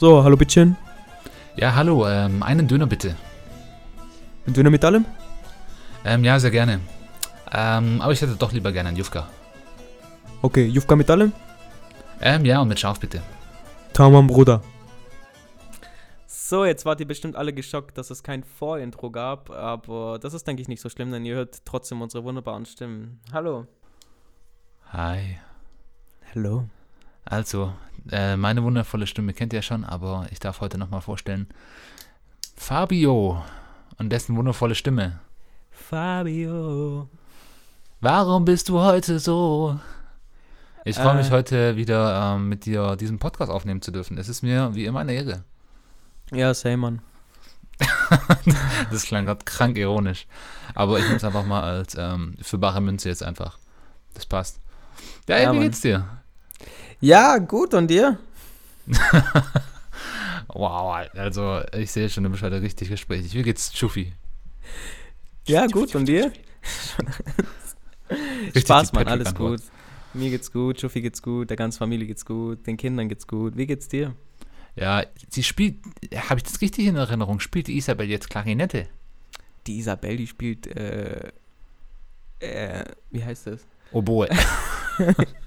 So, hallo Bittchen. Ja, hallo, ähm, einen Döner bitte. Ein Döner mit allem? Ähm, ja, sehr gerne. Ähm, aber ich hätte doch lieber gerne einen Jufka. Okay, Jufka mit allem? Ähm, ja, und mit Schaf bitte. Tamam, Bruder. So, jetzt wart ihr bestimmt alle geschockt, dass es kein Vorintro gab, aber das ist, denke ich, nicht so schlimm, denn ihr hört trotzdem unsere wunderbaren Stimmen. Hallo. Hi. Hallo. Also, äh, meine wundervolle Stimme kennt ihr schon, aber ich darf heute nochmal vorstellen. Fabio und dessen wundervolle Stimme. Fabio. Warum bist du heute so? Ich freue mich Äh. heute wieder ähm, mit dir diesen Podcast aufnehmen zu dürfen. Es ist mir wie immer eine Ehre. Ja, same, Mann. Das klang gerade krank ironisch. Aber ich nehme es einfach mal als ähm, für bare Münze jetzt einfach. Das passt. Ja, ey, Ja, wie Mann. geht's dir? Ja, gut, und dir? Wow, also ich sehe schon, du bist heute richtig gesprächig. Wie geht's, Schuffi? Ja, gut, und dir? Spaß, Mann, alles gut. Mir geht's gut, Schuffi geht's gut, der ganzen Familie geht's gut, den Kindern geht's gut. Wie geht's dir? Ja, sie spielt, habe ich das richtig in Erinnerung, spielt die Isabel jetzt Klarinette? Die Isabel, die spielt, äh, äh, wie heißt das? Oboe.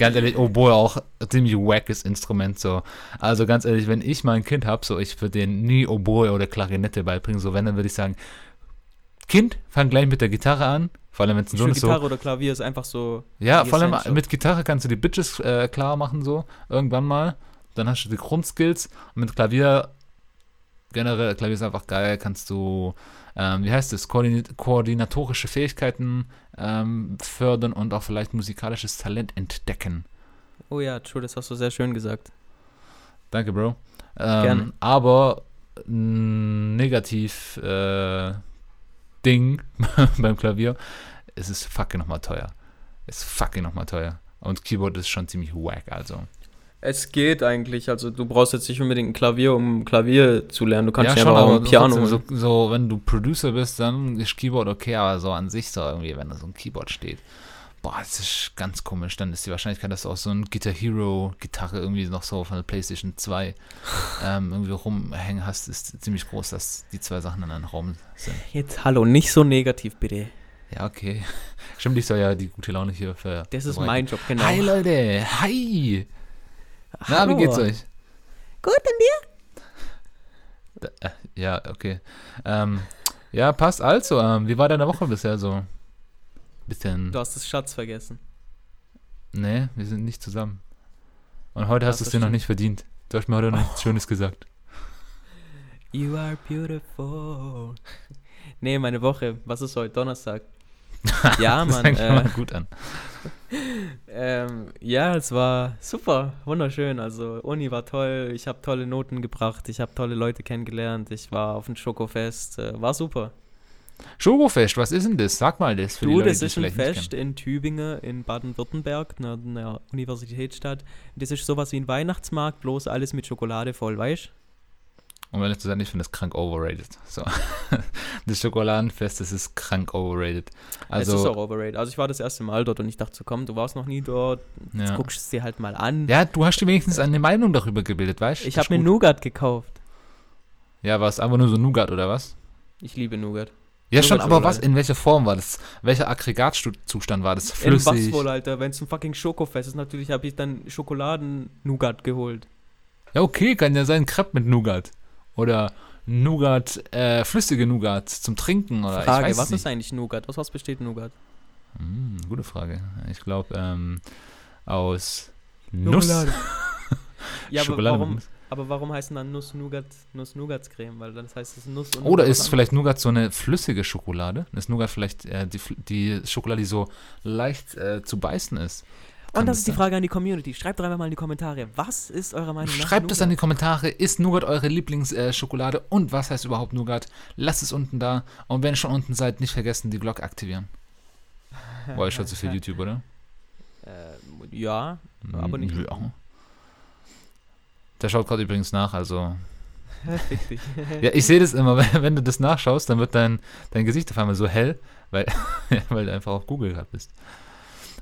ganz ehrlich, Oboe auch ziemlich wackes Instrument so. Also ganz ehrlich, wenn ich mal ein Kind habe, so ich würde denen nie Oboe oder Klarinette beibringen. So wenn, dann würde ich sagen, Kind, fang gleich mit der Gitarre an. Vor allem, wenn es ein Sohn ist so. Gitarre oder Klavier ist einfach so. Ja, vor allem mit Gitarre kannst du die Bitches äh, klar machen, so, irgendwann mal. Dann hast du die Grundskills. Und mit Klavier, generell, Klavier ist einfach geil, kannst du, ähm, wie heißt es, Koordin koordinatorische Fähigkeiten ähm, fördern und auch vielleicht musikalisches Talent entdecken. Oh ja, true, das hast du sehr schön gesagt. Danke, Bro. Ähm, Gerne. Aber negativ äh, Ding beim Klavier, es ist fucking nochmal teuer. Es ist fucking nochmal teuer. Und Keyboard ist schon ziemlich wack, also. Es geht eigentlich, also du brauchst jetzt nicht unbedingt ein Klavier, um Klavier zu lernen. Du kannst ja, ja schon, auch ein Piano trotzdem, so, so, wenn du Producer bist, dann ist Keyboard okay, aber so an sich so irgendwie, wenn da so ein Keyboard steht, boah, das ist ganz komisch. Dann ist die Wahrscheinlichkeit, dass du auch so ein Guitar Hero Gitarre irgendwie noch so von der PlayStation 2 ähm, irgendwie rumhängen hast, ist ziemlich groß, dass die zwei Sachen in einem Raum sind. Jetzt hallo, nicht so negativ bitte. Ja, okay. Stimmt, ich soll ja die gute Laune hier für. Das ist mein Job, genau. Hi Leute, hi. Na, Hallo. wie geht's euch? Gut, und dir? Da, äh, ja, okay. Ähm, ja, passt also. Ähm, wie war deine Woche bisher so? Bisschen. Du hast das Schatz vergessen. Nee, wir sind nicht zusammen. Und heute hast Ja, du es dir noch nicht verdient. Du hast mir heute noch nichts Schönes gesagt. You are beautiful. Nee, meine Woche. Was ist heute? Donnerstag. Ja, das mal Äh, gut an. ähm, ja, es war super, wunderschön. Also Uni war toll. Ich habe tolle Noten gebracht. Ich habe tolle Leute kennengelernt. Ich war auf dem Schokofest. Äh, war super. Schokofest, was ist denn das? Sag mal das für die Du, Leute, das die ist ein Fest in Tübingen in Baden-Württemberg, einer, einer Universitätsstadt. Das ist sowas wie ein Weihnachtsmarkt, bloß alles mit Schokolade voll, weißt kennen. Um ehrlich zu sein, ich finde das krank overrated. So. Das Schokoladenfest, das ist krank overrated. Also, es ist auch Also, overrated. Also ich war das erste Mal dort und ich dachte so, komm, du warst noch nie dort, jetzt ja. guckst du es dir halt mal an. ja, du hast dir wenigstens eine Meinung darüber gebildet, weißt du? ich habe mir Nougat gekauft. Ja, war es einfach nur so Nougat oder was? Ich liebe Nougat. Ja, schon, aber was, in welcher Form war das? Welcher Aggregatzustand war das? In was Flüssig? wohl, Alter? Wenn es ein fucking Schokofest ist, natürlich habe ich dann Schokoladen-Nougat geholt. Ja, okay, kann ja sein, Crepe mit Nougat. Oder Nougat, äh, flüssige Nougat zum Trinken oder Frage, ich weiß was nicht. ist eigentlich Nougat? Aus was besteht Nougat? Hm, gute Frage. Ich glaube, ähm, aus Nuss. ja, aber Schokolade mit warum, Nuss. aber warum heißen dann Nuss-Nougat Nuss-Nougatscreme? Weil das heißt es Nuss und Oder ist vielleicht Nougat so eine flüssige Schokolade? Ist Nougat vielleicht äh, die, die Schokolade, die so leicht äh, zu beißen ist? Und das ist die? Frage an die Community. Schreibt doch einfach mal in die Kommentare, was ist eurer Meinung nach Schreibt es an die? Kommentare. Ist Nougat eure Lieblingsschokolade? und was heißt überhaupt Nougat? Lasst es unten da. Und wenn ihr schon unten seid, nicht vergessen, die Glocke aktivieren. Boah, ich schaue zu viel YouTube, oder? Äh, ja, aber nicht. Ja. Der schaut gerade übrigens nach, also. Dich. Ja, ich sehe das immer, wenn, wenn du das nachschaust, dann wird dein, dein Gesicht auf einmal so hell, weil, weil du einfach auf Google gerade bist.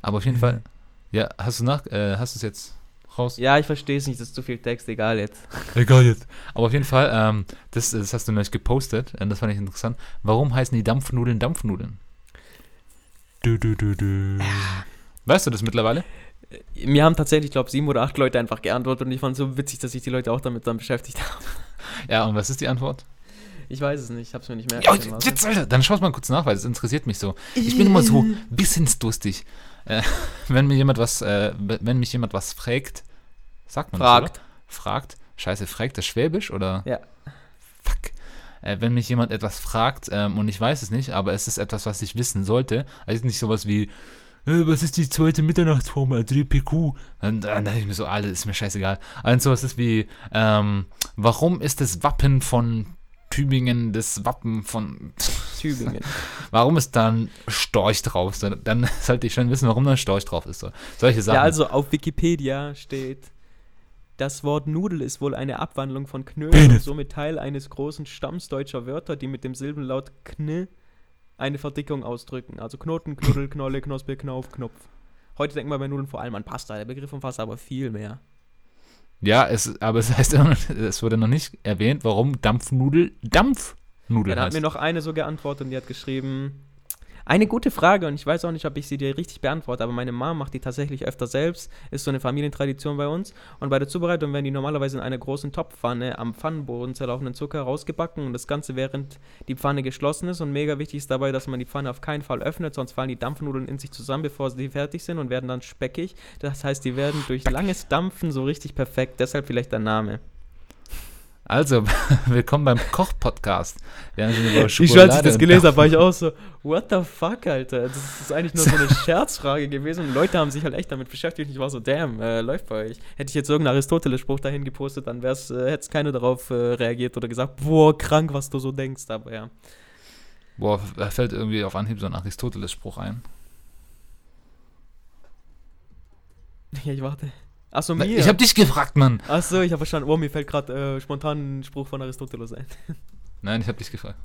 Aber auf jeden Fall, ja, hast du nach, äh, hast du es jetzt raus. Ja, ich verstehe es nicht, das ist zu viel Text, egal jetzt. Egal jetzt. Aber auf jeden Fall, ähm, das, das hast du neulich gepostet und das fand ich interessant. Warum heißen die Dampfnudeln Dampfnudeln? Du, du, du, du. Weißt du das mittlerweile? Mir haben tatsächlich, glaube ich, sieben oder acht Leute einfach geantwortet und ich fand es so witzig, dass sich die Leute auch damit dann beschäftigt haben. Ja, und was ist die Antwort? Ich weiß es nicht, ich habe es mir nicht mehr Ja, jetzt, Alter, dann schau mal kurz nach, weil das interessiert mich so. Ich bin immer so wissensdurstig. Äh, wenn mir jemand was, äh, wenn mich jemand was fragt, sagt man Fragt. das? Fragt. Scheiße, fragt das Schwäbisch oder? Ja. Fuck. Äh, wenn mich jemand etwas fragt ähm, und ich weiß es nicht, aber es ist etwas, was ich wissen sollte, also nicht sowas wie, äh, was ist die zweite Mitternachtsformel, 3PQ? Dann, dann dachte ich mir so, alles ist mir scheißegal. Also sowas ist wie, ähm, warum ist das Wappen von Tübingen das Wappen von Tübingen. Warum ist da ein Storch drauf? So, Dann sollte ich schon wissen, warum da ein Storch drauf ist. So. Solche Sachen. Ja, also auf Wikipedia steht, das Wort Nudel ist wohl eine Abwandlung von Knödel und somit Teil eines großen Stamms deutscher Wörter, die mit dem Silbenlaut Kn eine Verdickung ausdrücken. Also Knoten, Knuddel, Knolle, Knospe, Knauf, Knopf. Heute denkt man bei Nudeln vor allem an Pasta. Der Begriff umfasst aber viel mehr. Ja, es, aber es heißt immer es wurde noch nicht erwähnt, warum Dampfnudel Dampfnudel Dann hat heißt. mir noch eine so geantwortet und die hat geschrieben, eine gute Frage und ich weiß auch nicht, ob ich sie dir richtig beantworte, aber meine Mom macht die tatsächlich öfter selbst, ist so eine Familientradition bei uns. Und bei der Zubereitung werden die normalerweise in einer großen Topfpfanne am Pfannenboden zerlaufenden Zucker rausgebacken und das Ganze während die Pfanne geschlossen ist. Und mega wichtig ist dabei, dass man die Pfanne auf keinen Fall öffnet, sonst fallen die Dampfnudeln in sich zusammen, bevor sie fertig sind und werden dann speckig. Das heißt, die werden durch langes Dampfen so richtig perfekt, deshalb vielleicht der Name. Also, willkommen beim Koch-Podcast. Wir haben schon über Ich, als ich das gelesen habe, war ich auch so, what the fuck, Alter? Das ist eigentlich nur so eine Scherzfrage gewesen und Leute haben sich halt echt damit beschäftigt ich war so, damn, äh, läuft bei euch. Hätte ich jetzt irgendeinen Aristoteles-Spruch dahin gepostet, dann wär's, äh, hätte keiner darauf äh, reagiert oder gesagt, boah, krank, was du so denkst, aber ja. Boah, da fällt irgendwie auf Anhieb so ein Aristoteles-Spruch ein. Ja, ich warte. Achso, mir. Ich hab dich gefragt, Mann. Achso, ich habe verstanden, oh, mir fällt gerade äh, spontan ein Spruch von Aristoteles ein. Nein, ich hab dich gefragt.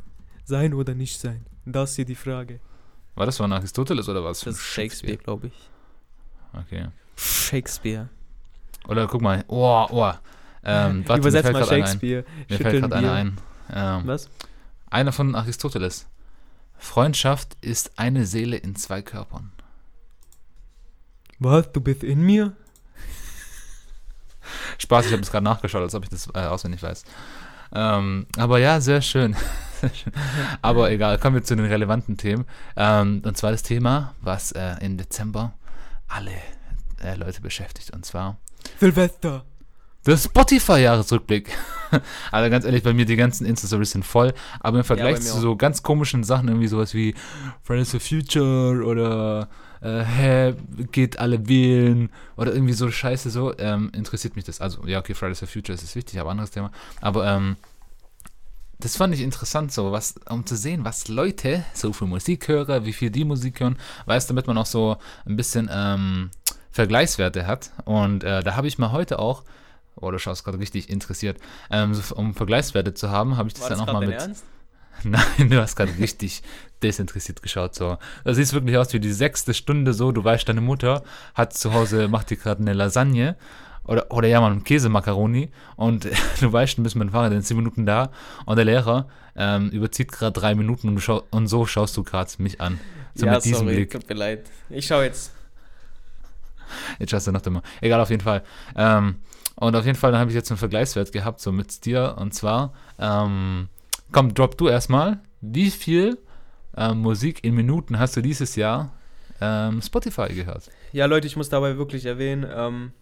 Sein oder nicht sein? Das ist hier die Frage. War das von Aristoteles oder was? Das ist Shakespeare, glaube ich. Okay. Shakespeare. Oder guck mal, oh, oh. Ähm, warte, Übersetz mal einer ein. Shakespeare. Mir fällt gerade einer ein. Ähm, Was? einer von Aristoteles. Freundschaft ist eine Seele in zwei Körpern. Was? Du bist in mir? Spaß, ich habe es gerade nachgeschaut, als ob ich das äh, auswendig weiß. Ähm, aber ja, sehr schön. Aber egal, kommen wir zu den relevanten Themen. Ähm, und zwar das Thema, was äh, im Dezember alle äh, Leute beschäftigt. Und zwar Silvester. der Spotify-Jahresrückblick. also ganz ehrlich, bei mir die ganzen Insta-Stories sind voll. Aber im Vergleich mir zu so ganz komischen Sachen, irgendwie sowas wie Fridays for Future oder äh, hä, geht alle wählen oder irgendwie so Scheiße so, ähm, interessiert mich das. Also, ja, okay, Fridays for Future ist wichtig, aber anderes Thema. Aber, ähm, das fand ich interessant, so was, um zu sehen, was Leute so für Musik hören, wie viel die Musik hören, weiß, damit man auch so ein bisschen ähm, Vergleichswerte hat. Und äh, da habe ich mal heute auch, oh, du schaust gerade richtig interessiert, ähm, so, um Vergleichswerte zu haben, habe ich das War dann das auch mal mit. Ernst? Nein, du hast gerade richtig desinteressiert geschaut. So. Das sieht wirklich aus wie die sechste Stunde so. Du weißt, deine Mutter hat zu Hause, macht dir gerade eine Lasagne oder, oder ja, mal Käsemakaroni und du weißt, du bist mit dem Fahrrad in 10 Minuten da und der Lehrer ähm, überzieht gerade drei Minuten und, schau, und so schaust du gerade mich an. So ja, mit diesem sorry, Blick. tut mir leid. Ich schau jetzt. Jetzt schaust du noch immer. Egal, auf jeden Fall. Ähm, und auf jeden Fall, dann habe ich jetzt einen Vergleichswert gehabt, so mit dir. Und zwar, ähm, komm, drop du erstmal. Wie viel ähm, Musik in Minuten hast du dieses Jahr ähm, Spotify gehört? Ja, Leute, ich muss dabei wirklich erwähnen, ähm,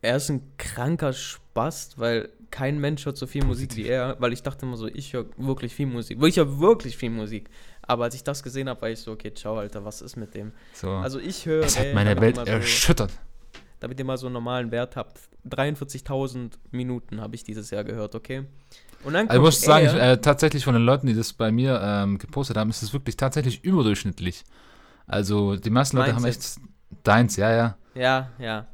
er ist ein kranker Spast, weil kein Mensch hört so viel Musik wie er, weil ich dachte immer so, ich höre wirklich viel Musik. Ich höre wirklich viel Musik. Aber als ich das gesehen habe, war ich so, okay, ciao, Alter, was ist mit dem? So. Also ich höre, es hat ey, meine damit Welt so, erschüttert. Damit ihr mal so einen normalen Wert habt, 43.000 Minuten habe ich dieses Jahr gehört, okay? Und dann Also ich muss sagen, ich, äh, tatsächlich von den Leuten, die das bei mir ähm, gepostet haben, ist es wirklich tatsächlich überdurchschnittlich. Also die meisten Leute Meins haben echt deins, ja, ja, ja, ja.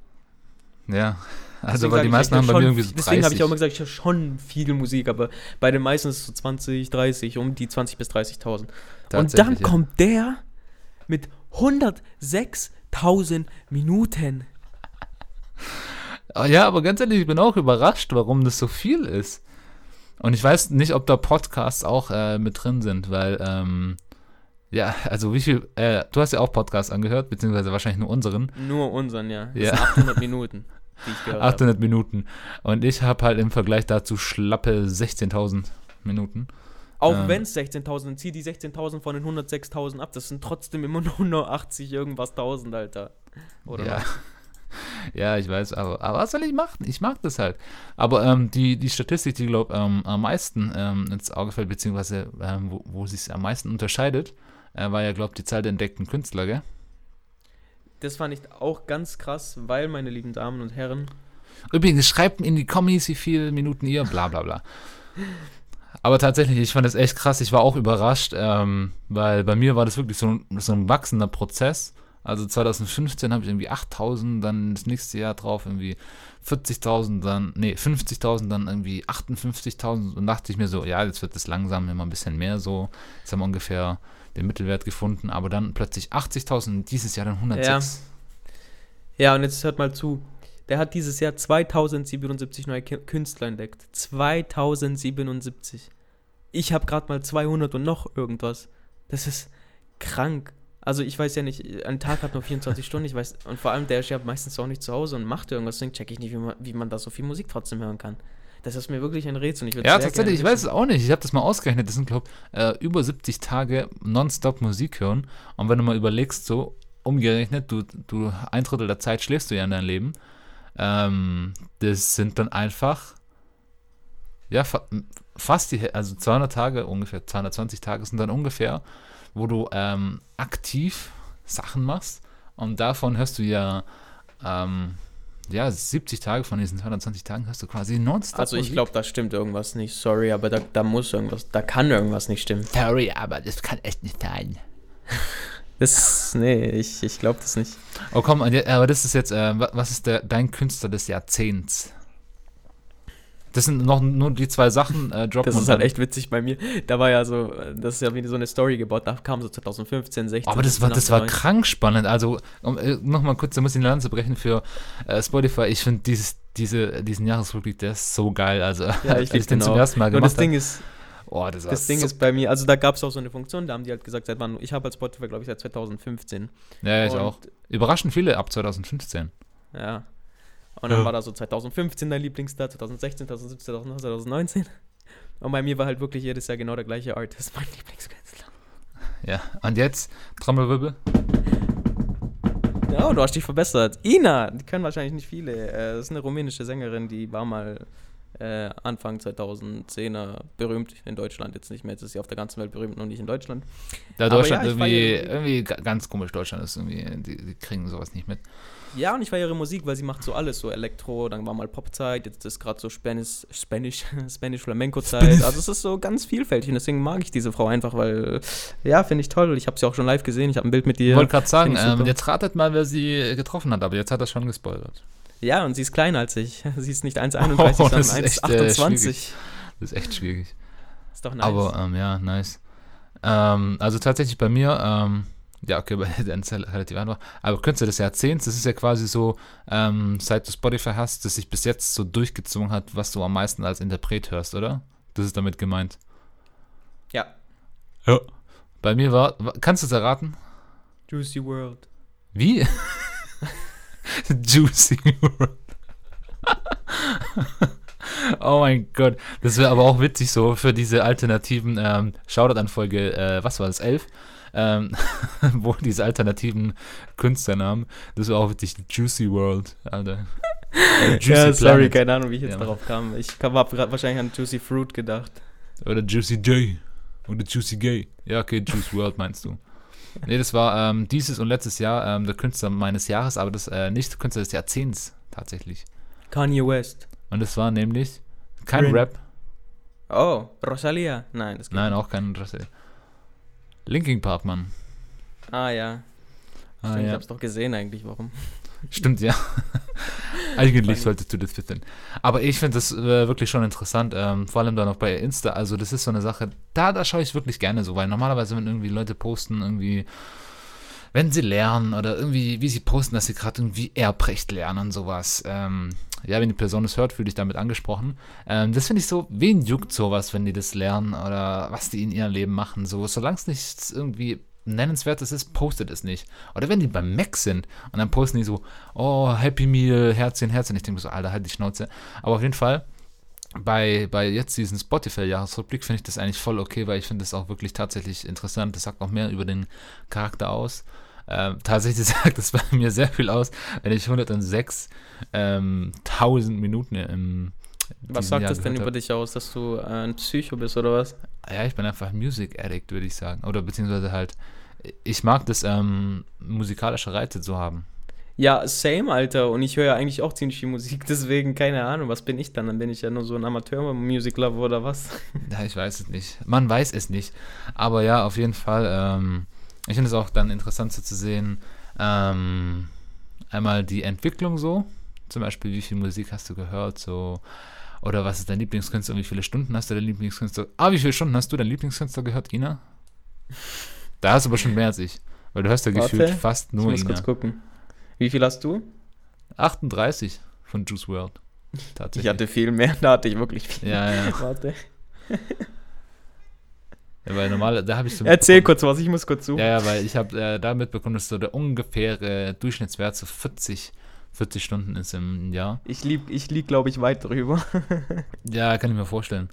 ja. Also Deswegen weil die meisten haben bei mir irgendwie so viel- Deswegen habe ich 30. auch immer gesagt, ich höre schon viel Musik, aber bei den meisten ist es so 20, 30, um die 20 bis 30.000. Und dann ja. kommt der mit 106.000 Minuten. Ah, Ja, aber ganz ehrlich, ich bin auch überrascht, warum das so viel ist. Und ich weiß nicht, ob da Podcasts auch äh, mit drin sind, weil, ähm, ja, also wie viel, äh, du hast ja auch Podcasts angehört, beziehungsweise wahrscheinlich nur unseren, Nur unseren, ja. Das Ja. sind 800 Minuten, die ich gehört habe. 800 Minuten. Und ich habe halt im Vergleich dazu schlappe 16.000 Minuten. Auch ähm, wenn es 16.000 sind, zieh die 16.000 von den 106.000 ab. Das sind trotzdem immer nur noch 80 irgendwas 1000, Alter. Oder ja. noch? Ja, ich weiß, aber, aber was soll ich machen? Ich mag das halt. Aber ähm, die, die Statistik, die, glaube ähm, am meisten ähm, ins Auge fällt, beziehungsweise ähm, wo, wo sich am meisten unterscheidet, äh, war ja, glaube ich, die Zahl der entdeckten Künstler, gell? Das fand ich auch ganz krass, weil, meine lieben Damen und Herren, Übrigens, schreibt in die Kommis, wie viele Minuten ihr, bla bla bla. Aber tatsächlich, ich fand das echt krass. Ich war auch überrascht, ähm, weil bei mir war das wirklich so ein, so ein wachsender Prozess. Also 2015 habe ich irgendwie 8000, dann das nächste Jahr drauf irgendwie 40.000, dann, nee, 50.000, dann irgendwie 58.000 und dachte ich mir so, ja, jetzt wird es langsam immer ein bisschen mehr so. Jetzt haben wir ungefähr den Mittelwert gefunden, aber dann plötzlich 80.000 und dieses Jahr dann 106. Ja, und jetzt hört mal zu. Der hat dieses Jahr 2077 neue Künstler entdeckt. 2077. Ich habe gerade mal 200 und noch irgendwas. Das ist krank. Also ich weiß ja nicht, ein Tag hat nur 24 Stunden, ich weiß, und vor allem der ist ja meistens auch nicht zu Hause und macht irgendwas, deswegen check ich nicht, wie man, wie man da so viel Musik trotzdem hören kann. Das ist mir wirklich ein Rätsel. und Ich Ja, tatsächlich, ich weiß es auch nicht. Ich habe das mal ausgerechnet. Das sind, glaube ich, äh, über 70 Tage nonstop Musik hören. Und wenn du mal überlegst, so umgerechnet, du, du ein Drittel der Zeit schläfst du ja in deinem Leben. Ähm, das sind dann einfach, ja, fa fast die, also 200 Tage, ungefähr 220 Tage sind dann ungefähr, wo du ähm, aktiv Sachen machst. Und davon hörst du ja, ähm, ja, 70 Tage von diesen 220 Tagen hörst du quasi nonstop Also ich glaube, da stimmt irgendwas nicht. Sorry, aber da, da muss irgendwas, da kann irgendwas nicht stimmen. Sorry, aber das kann echt nicht sein. Das, nee, ich, ich glaube das nicht. Oh komm, aber das ist jetzt, äh, wa- was ist der, dein Künstler des Jahrzehnts? Das sind noch nur die zwei Sachen, äh, droppen Das und ist halt echt witzig bei mir. Da war ja so, äh, das ist ja wie so eine Story gebaut. Da kam so 2015, 16. Aber das war, 17, das war 18, krank spannend. Also, um, äh, nochmal kurz, da muss ich eine Lanze brechen für äh, Spotify. Ich finde dieses, diese, diesen Jahresrückblick, der ist so geil. Also, Ja, ich lieb den den zum ersten Mal gemacht das Ding ist, Oh, das das Ding so, ist bei mir, also da gab es auch so eine Funktion, da haben die halt gesagt, seit wann, ich habe als Spotify, glaube ich, seit 2015. Ja, ich Und- auch. Überraschend viele ab 2015. Ja. Und dann Ja. war da so 2015 dein Lieblingsstar, 2016, 2017, 2018, 2019. Und bei mir war halt wirklich jedes Jahr genau der gleiche Artist, mein Lieblingskünstler. Ja, und jetzt, Trommelwirbel. Ja, du hast dich verbessert. Ina, die können wahrscheinlich nicht viele. Äh, das ist eine rumänische Sängerin, die war mal äh, Anfang 2010er berühmt in Deutschland. Jetzt nicht mehr, jetzt ist sie auf der ganzen Welt berühmt, nur nicht in Deutschland. Da Deutschland ja, irgendwie, irgendwie ga- ganz komisch, Deutschland ist irgendwie, die, die kriegen sowas nicht mit. Ja, und ich feiere ihre Musik, weil sie macht so alles, so Elektro, dann war mal Popzeit, jetzt ist gerade so Spanish, Spanish, Spanish Flamenco-Zeit. Also es ist so ganz vielfältig und deswegen mag ich diese Frau einfach, weil, ja, finde ich toll. Ich habe sie auch schon live gesehen, ich habe ein Bild mit Ich ihr. wollte gerade sagen, ich ähm, jetzt ratet mal, wer sie getroffen hat, aber jetzt hat er schon gespoilert. Ja, und sie ist kleiner als ich. Sie ist nicht 1,31, Oh, sondern das ist echt, äh, 1,28. schwierig. Das ist echt schwierig. ist doch nice. Aber ähm, ja, nice. Ähm, also tatsächlich bei mir, ähm, ja, okay, bei der ist ja relativ einfach. Aber Künstler des Jahrzehnts, das ist ja quasi so, ähm, seit du Spotify hast, dass sich bis jetzt so durchgezogen hat, was du am meisten als Interpret hörst, oder? Das ist damit gemeint. ja, Ja. Bei mir war, wa- kannst du es erraten? Juicy World. Wie? Juicy World. oh mein Gott. Das wäre aber auch witzig so für diese alternativen ähm, Shoutout an Folge, äh, was war das, 11? Ähm, wo diese alternativen Künstlernamen, das wäre auch witzig, Juicy World, Alter. Juicy ja, sorry, Planet. keine Ahnung, wie ich jetzt Ja. darauf kam. Ich habe wahrscheinlich an Juicy Fruit gedacht. Oder Juicy J. Oder Juicy Gay. Ja, okay, Juice World meinst du. Nee, das war ähm, dieses und letztes Jahr ähm, der Künstler meines Jahres, aber das äh, nicht der Künstler des Jahrzehnts tatsächlich. Kanye West. Und es war nämlich kein Rin. Rap, Oh, Rosalia. Nein, das geht nein, nicht. auch kein Interesse. Linking Park, Mann. Ah ja. Ah, Stimmt, Ich ja. hab's doch gesehen eigentlich, warum. Stimmt, ja. Eigentlich solltest du das wissen. Aber ich finde das äh, wirklich schon interessant, ähm, vor allem dann auch bei Insta. Also, das ist so eine Sache, da, da schaue ich wirklich gerne so, weil normalerweise, wenn irgendwie Leute posten, irgendwie, wenn sie lernen oder irgendwie, wie sie posten, dass sie gerade irgendwie Erbrecht lernen und sowas, ähm, ja, wenn die Person es hört, fühle ich damit angesprochen. Ähm, das finde ich so, wen juckt sowas, wenn die das lernen oder was die in ihrem Leben machen. So, solange es nicht irgendwie nennenswertes ist, postet es nicht. Oder wenn die beim Mac sind und dann posten die so, oh, Happy Meal, Herzchen, Herzchen. Ich denke so, Alter, halt die Schnauze. Aber auf jeden Fall, bei, bei jetzt diesen Spotify-Jahresrückblick finde ich das eigentlich voll okay, weil ich finde das auch wirklich tatsächlich interessant. Das sagt noch mehr über den Charakter aus. Ähm, tatsächlich sagt das bei mir sehr viel aus, wenn ich 106 ähm, 1000 Minuten im Was sagt das denn über dich aus, dass du äh, ein Psycho bist oder was? Ja, ich bin einfach Music Addict, würde ich sagen. Oder beziehungsweise halt, ich mag das ähm, musikalische Reize zu haben. Ja, same, Alter. Und ich höre ja eigentlich auch ziemlich viel Musik, deswegen keine Ahnung, was bin ich dann? Dann bin ich ja nur so ein Amateur-Music-Lover oder was? Ja, ich weiß es nicht. Man weiß es nicht. Aber ja, auf jeden Fall, ähm, ich finde es auch dann interessant so zu sehen, ähm, einmal die Entwicklung so, zum Beispiel, wie viel Musik hast du gehört, so, oder was ist dein Lieblingskünstler und wie viele Stunden hast du dein Lieblingskünstler? Ah, wie viele Stunden hast du dein Lieblingskünstler gehört, Ina? Da hast du aber schon mehr als ich, weil du hast ja Warte, gefühlt fast nur ich muss Ina. kurz gucken. Wie viel hast du? 38 von Juice World. Tatsächlich. Ich hatte viel mehr, da hatte ich wirklich viel. ja, ja. Warte. Ja weil normal, da habe ich so Erzähl kurz was, ich muss kurz suchen. Ja, ja, weil ich habe äh, da mitbekommen, dass so der ungefähre Durchschnittswert so 40, 40 Stunden ist im Jahr. Ich lieg, ich lieg glaube ich, weit drüber. Ja, kann ich mir vorstellen.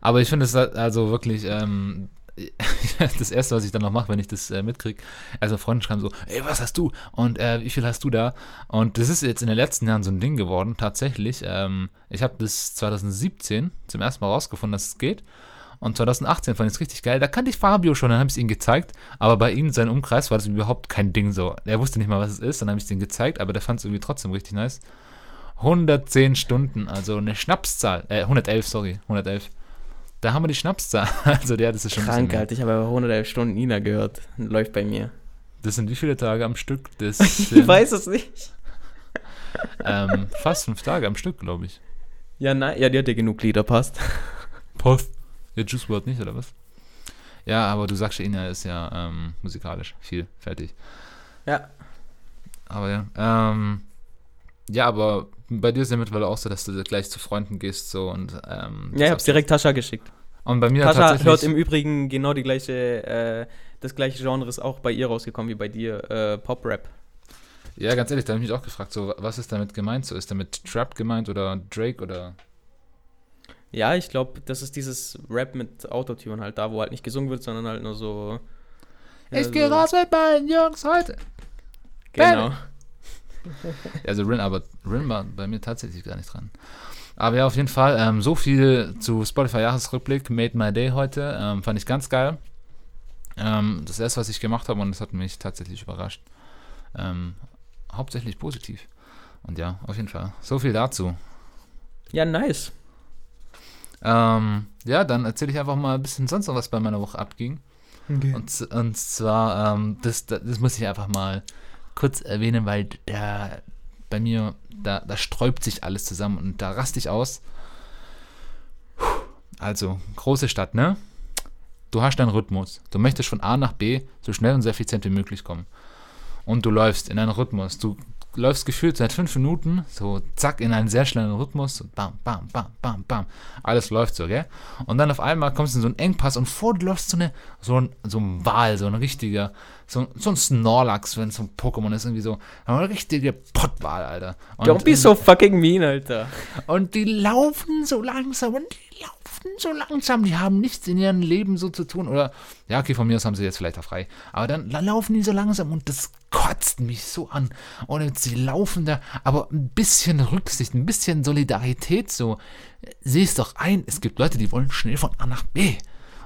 Aber ich finde es halt also wirklich, ähm, das erste, was ich dann noch mache, wenn ich das äh, mitkriege, also Freunde schreiben so, ey, was hast du? Und äh, wie viel hast du da? Und das ist jetzt in den letzten Jahren so ein Ding geworden, tatsächlich. Ähm, ich habe das 2017 zum ersten Mal rausgefunden, dass es geht. Und 2018 fand ich es richtig geil. Da kannte ich Fabio schon, dann habe ich es ihm gezeigt. Aber bei ihm, sein Umkreis, war das überhaupt kein Ding so. Er wusste nicht mal, was es ist. Dann habe ich es ihm gezeigt, aber der fand es irgendwie trotzdem richtig nice. 110 Stunden, also eine Schnapszahl. Äh, 111, sorry, 111. Da haben wir die Schnapszahl. Also der, das ist schon Krank. Alter. Ich habe aber 111 Stunden Nina gehört. Läuft bei mir. Das sind wie viele Tage am Stück? Das Ich weiß es nicht. ähm, fast fünf Tage am Stück, glaube ich. Ja, nein, ja, die hat ja genug Lieder, passt. Post. Ja, Juice WRLD nicht, oder was? Ja, aber du sagst ja, Ina ist ja ähm, musikalisch viel fertig. Ja. Aber ja, ähm, ja, aber bei dir ist ja mittlerweile auch so, dass du gleich zu Freunden gehst so und ähm, Ja, ich hab's direkt Tascha geschickt. und bei mir Tascha tatsächlich hört im Übrigen genau die gleiche, äh, das gleiche Genre ist auch bei ihr rausgekommen wie bei dir, äh, Pop-Rap. ja ganz ehrlich, da habe ich mich auch gefragt, so was ist damit gemeint? So ist damit Trap gemeint oder Drake oder Ja, ich glaube, das ist dieses Rap mit Autotune halt da, wo halt nicht gesungen wird, sondern halt nur so. ja, Ich geh so- raus mit meinen Jungs heute. Genau. Also Rin, aber Rin war bei mir tatsächlich gar nicht dran. Aber ja, auf jeden Fall, ähm, so viel zu Spotify Jahresrückblick, Made My Day heute, ähm, fand ich ganz geil. Ähm, das erste, was ich gemacht habe und das hat mich tatsächlich überrascht. Ähm, hauptsächlich positiv. Und ja, auf jeden Fall. So viel dazu. Ja, nice. Ähm, ja, dann erzähle ich einfach mal ein bisschen sonst noch, was bei meiner Woche abging. Und, z- und zwar, ähm, das, das, das muss ich einfach mal kurz erwähnen, weil da bei mir, da, da sträubt sich alles zusammen und da raste ich aus. Also, große Stadt, ne? Du hast deinen Rhythmus. Du möchtest von A nach B so schnell und so effizient wie möglich kommen. Und du läufst in einen Rhythmus. Du läufst gefühlt seit fünf Minuten, so zack, in einen sehr schnellen Rhythmus, so bam, bam, bam, bam, bam. Alles läuft so, gell? Und dann auf einmal kommst du in so einen Engpass und vor dir läuft so, eine, so, ein, so ein Wal, so ein richtiger, so, so ein Snorlax, wenn es so ein Pokémon ist, irgendwie so, eine richtige Pottwal, Alter. Und, Don't be so fucking mean, Alter. und die laufen so langsam und die laufen so langsam. Die haben nichts in ihrem Leben so zu tun. Oder, ja, okay, von mir aus haben sie jetzt vielleicht auch frei. Aber dann la- laufen die so langsam und das kotzt mich so an. Und sie laufen da, aber ein bisschen Rücksicht, ein bisschen Solidarität so. Sieh es doch ein, es gibt Leute, die wollen schnell von A nach B.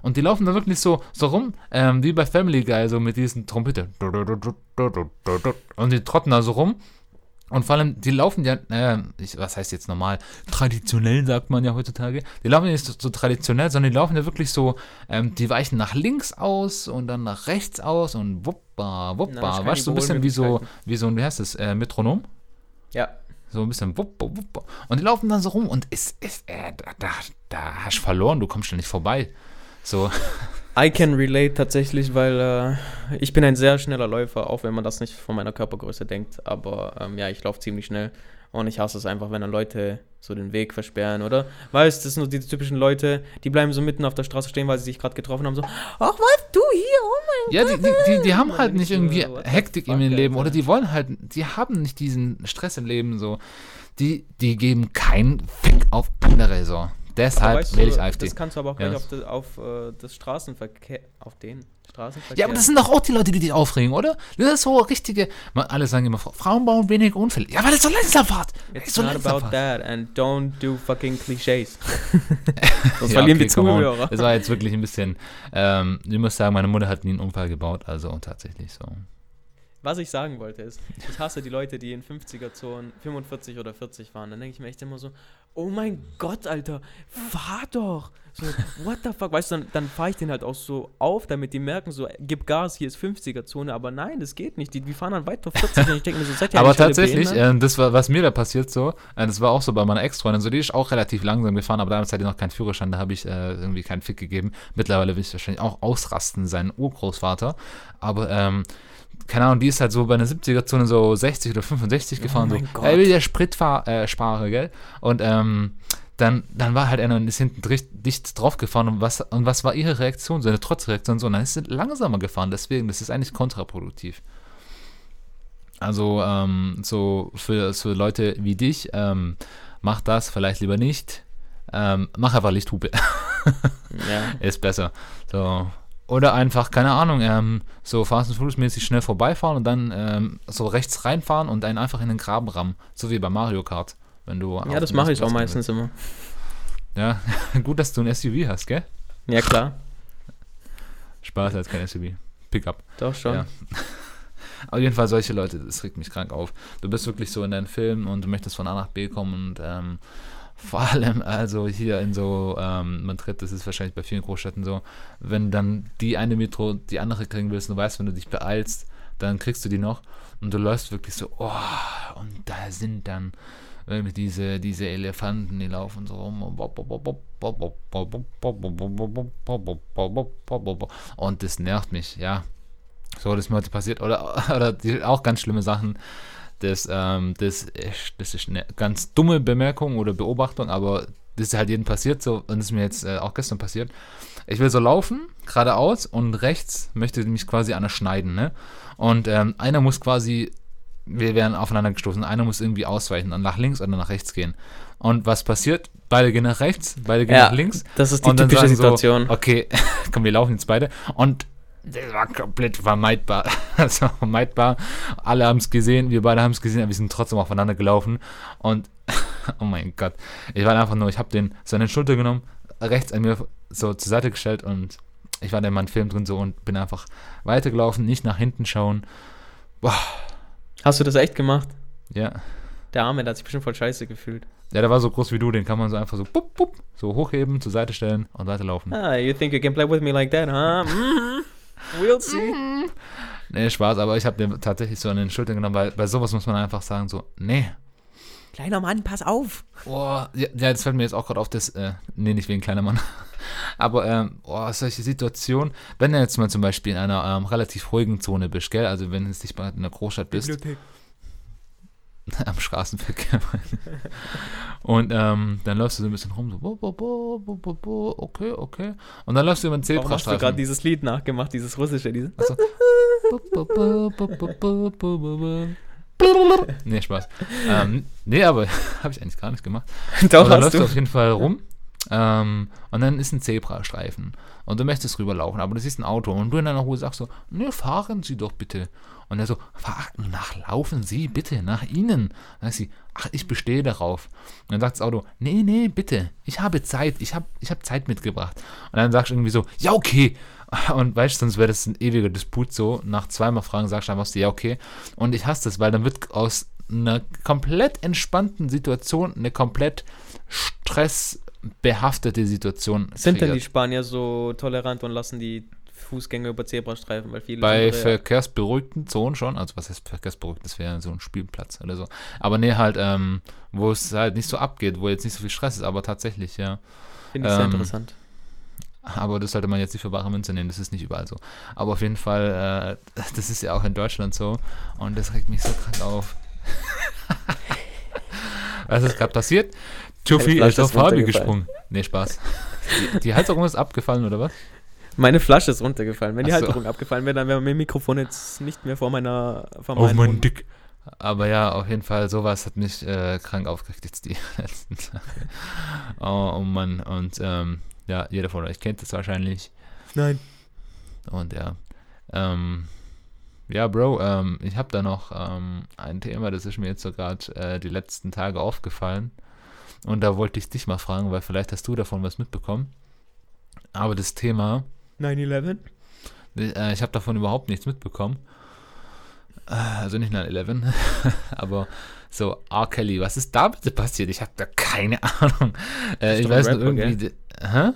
Und die laufen da wirklich so, so rum, ähm, wie bei Family Guy, so mit diesen Trompete. Und die trotten da so rum. Und vor allem, die laufen ja, naja, ich, was heißt jetzt normal? Traditionell sagt man ja heutzutage. Die laufen ja nicht so, so traditionell, sondern die laufen ja wirklich so, ähm, die weichen nach links aus und dann nach rechts aus und wuppa, wuppa. Weißt du, so ein bisschen wie so, wie so ein, wie heißt das, äh, Metronom? Ja. So ein bisschen wuppa, wuppa. Und die laufen dann so rum und es ist, äh, da, da, da hast du verloren, du kommst schon nicht vorbei. So, I can relate tatsächlich, weil äh, ich bin ein sehr schneller Läufer, auch wenn man das nicht von meiner Körpergröße denkt. Aber ähm, ja, ich laufe ziemlich schnell. Und ich hasse es einfach, wenn dann Leute so den Weg versperren, oder? Weißt du, das sind nur diese typischen Leute, die bleiben so mitten auf der Straße stehen, weil sie sich gerade getroffen haben, so, ach was, du hier, oh mein Ja, Gott. die, die, die, die haben halt nicht irgendwie Hektik in ihrem Leben oder die wollen halt, die haben nicht diesen Stress im Leben so. Die, die geben keinen Fick auf andere so. Deshalb weißt wähle ich du, AfD. das kannst du aber auch gleich Ja. auf, das, auf äh, das Straßenverkehr, auf den Straßenverkehr. Ja, aber das sind doch auch die Leute, die dich aufregen, oder? Das ist so richtige. Alle sagen immer, Frauen bauen wenig Unfälle. Ja, weil es so langsam es It's so not langsam about fährt. that and don't do fucking Clichés. Sonst Ja, verlieren okay, on. Zuhörer. Das war jetzt wirklich ein bisschen. Ähm, ich muss sagen, meine Mutter hat nie einen Unfall gebaut, also tatsächlich so. Was ich sagen wollte ist, ich hasse die Leute, die in 50er-Zonen 45 oder 40 fahren. Dann denke ich mir echt immer so, oh mein Gott, Alter, fahr doch. So, what the fuck? Weißt du, dann, dann fahre ich den halt auch so auf, damit die merken, so, gib Gas, hier ist 50er-Zone. Aber nein, das geht nicht. Die, die fahren dann weiter 40 und ich denke mir so, seid ihr Aber tatsächlich, äh, das war, was mir da passiert so, äh, das war auch so bei meiner Ex-Freundin, so die ist auch relativ langsam gefahren, aber damals hatte ich noch keinen Führerschein, da habe ich äh, irgendwie keinen Fick gegeben. Mittlerweile will ich wahrscheinlich auch ausrasten, sein Urgroßvater. Aber, ähm, keine Ahnung, die ist halt so bei einer 70er-Zone so 60 oder 65 gefahren, Oh so, Gott. er will ja Sprit äh, sparen, gell? Und, ähm, dann, dann war halt einer und ist hinten dicht, dicht drauf gefahren und was, und was war ihre Reaktion, so eine Trotzreaktion, so, und dann ist sie langsamer gefahren, deswegen, das ist eigentlich kontraproduktiv. Also ähm, so für, für Leute wie dich, ähm, mach das vielleicht lieber nicht. Ähm, mach einfach Lichthupe. Ja. Ist besser. So. Oder einfach, keine Ahnung, ähm, so Fast and Furious mäßig schnell vorbeifahren und dann ähm, so rechts reinfahren und einen einfach in den Graben rammen. So wie bei Mario Kart. Wenn du ja, das mache ich auch meistens immer. Ja, gut, dass du ein SUV hast, gell? Ja, klar. Spaß als kein SUV. Pickup. Doch schon. Ja. Auf jeden Fall solche Leute, das regt mich krank auf. Du bist wirklich so in deinen Filmen und du möchtest von A nach B kommen und ähm, vor allem also hier in so ähm, Madrid, das ist wahrscheinlich bei vielen Großstädten so, wenn dann die eine Metro die andere kriegen willst du weißt, wenn du dich beeilst, dann kriegst du die noch und du läufst wirklich so, oh, und da sind dann irgendwie diese, diese Elefanten, die laufen so rum und das nervt mich, ja. So, das ist mir heute passiert. Oder, oder die, auch ganz schlimme Sachen. Das, ähm, das, ist, das ist eine ganz dumme Bemerkung oder Beobachtung, aber das ist halt jedem passiert so. Und das ist mir jetzt äh, auch gestern passiert. Ich will so laufen, geradeaus, und rechts möchte mich quasi einer schneiden, ne? Und ähm, einer muss quasi, wir werden aufeinander gestoßen, einer muss irgendwie ausweichen und nach links oder nach rechts gehen. Und was passiert? Beide gehen nach rechts, beide gehen Ja, nach links. das ist die typische Situation. So, okay, komm, wir laufen jetzt beide. Und das war komplett vermeidbar. Das war vermeidbar. Alle haben es gesehen, wir beide haben es gesehen, aber wir sind trotzdem aufeinander gelaufen. Und, oh mein Gott, ich war einfach nur, ich habe den seine Schulter genommen, rechts an mir so zur Seite gestellt und ich war da in meinem Film drin so und bin einfach weitergelaufen, nicht nach hinten schauen. Boah, Hast du das echt gemacht? ja. Der Arme, der hat sich bestimmt voll scheiße gefühlt. Ja, der war so groß wie du, den kann man so einfach so, bup, bup, so hochheben, zur Seite stellen und weiterlaufen. Ah, you think you can play with me like that, huh? Mhm. We'll see. Nee, Spaß, aber ich habe den tatsächlich so an den Schultern genommen, weil bei sowas muss man einfach sagen, so, nee. Kleiner Mann, pass auf. Boah, ja, ja, das fällt mir jetzt auch gerade auf, das, äh, nee, nicht wegen kleiner Mann. Aber, ähm, boah, solche Situationen, wenn du jetzt mal zum Beispiel in einer ähm, relativ ruhigen Zone bist, gell, also wenn du nicht mal in einer Großstadt bist, Bibliothek. am Straßenverkehr. und ähm, dann läufst du so ein bisschen rum, so, bo, bo, bo, bo, bo, bo, okay, okay. Und dann läufst du über den Warum hast du gerade Zebrastreifen. dieses Lied nachgemacht, dieses russische, dieses. Achso. nee, Spaß. Ähm, nee, aber habe ich eigentlich gar nicht gemacht. Doch, Und dann läufst du du. auf jeden Fall rum. Ähm, und dann ist ein Zebrastreifen. Und du möchtest rüberlaufen, aber du siehst ein Auto. Und du in deiner Ruhe sagst so, ne, fahren Sie doch bitte. Und er so, fahren, nachlaufen Sie bitte, nach Ihnen. Dann sagt sie, ach, ich bestehe darauf. Und dann sagt das Auto, nee, nee, bitte, ich habe Zeit, ich habe ich hab Zeit mitgebracht. Und dann sagst du irgendwie so, ja, okay. Und weißt du, sonst wäre das ein ewiger Disput so. Nach zweimal Fragen sagst du einfach ja, okay. Und ich hasse das, weil dann wird aus einer komplett entspannten Situation eine komplett stressbehaftete Situation. Sind denn die kreiert. Spanier so tolerant und lassen die Fußgänger über Zebrastreifen, weil viele Bei andere- verkehrsberuhigten Zonen schon, also was heißt verkehrsberuhigt, das wäre so ein Spielplatz oder so. Aber nee, halt, ähm, wo es halt nicht so abgeht, wo jetzt nicht so viel Stress ist, aber tatsächlich, ja. finde ich sehr ähm, interessant. Aber das sollte man jetzt nicht für bare Münze nehmen, das ist nicht überall so. Aber auf jeden Fall, äh, das ist ja auch in Deutschland so und das regt mich so krank auf. Was ist gerade passiert? Tuffy Flasche ist auf Fabi gesprungen. Nee, Spaß. Die, die Halterung ist abgefallen, oder was? Meine Flasche ist runtergefallen. Wenn die Ach so. Halterung abgefallen wäre, dann wäre mein Mikrofon jetzt nicht mehr vor meiner vor Auf meinen. Dick. Aber ja, auf jeden Fall, sowas hat mich äh, krank aufgeregt jetzt die letzten Tage. Oh, oh Mann. Und ähm, ja, jeder von euch kennt das wahrscheinlich. Nein. Und ja. Ähm, ja, Bro, ähm, ich habe da noch ähm, ein Thema, das ist mir jetzt so gerade äh, die letzten Tage aufgefallen. Und da wollte ich dich mal fragen, weil vielleicht hast du davon was mitbekommen. Aber das Thema, 9-11? äh, ich habe davon überhaupt nichts mitbekommen. Äh, Also nicht 9-11, aber so, R. Kelly, was ist da bitte passiert? Ich habe da keine Ahnung. Äh, ich weiß nur Rapper, irgendwie. gell? d- Hä?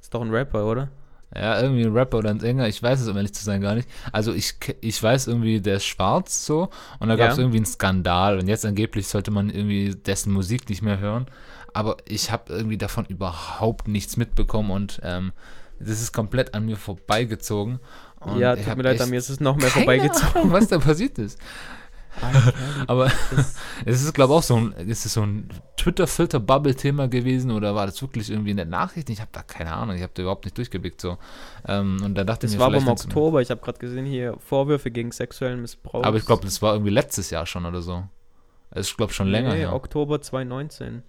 Ist doch ein Rapper, oder? Ja, irgendwie ein Rapper oder ein Sänger, ich weiß es, um ehrlich zu sein, gar nicht. Also ich, ich weiß irgendwie, der ist schwarz so und da gab es Ja. irgendwie einen Skandal und jetzt angeblich sollte man irgendwie dessen Musik nicht mehr hören. Aber ich habe irgendwie davon überhaupt nichts mitbekommen und ähm, das ist komplett an mir vorbeigezogen. Und ja, ich tut mir leid, an mir ist es noch mehr vorbeigezogen. Ahnung, was da passiert ist. Aber Das- es ist, glaube ich, auch so ein, ist so ein Twitter-Filter-Bubble-Thema gewesen oder war das wirklich irgendwie in der Nachricht? Ich habe da keine Ahnung, ich habe da überhaupt nicht durchgeblickt so. Ähm, und da dachte ich Das mir war aber im Oktober. Ich habe gerade gesehen hier Vorwürfe gegen sexuellen Missbrauch. Aber ich glaube, das war irgendwie letztes Jahr schon oder so. Also ich glaube schon länger nee, her. Oktober 2019.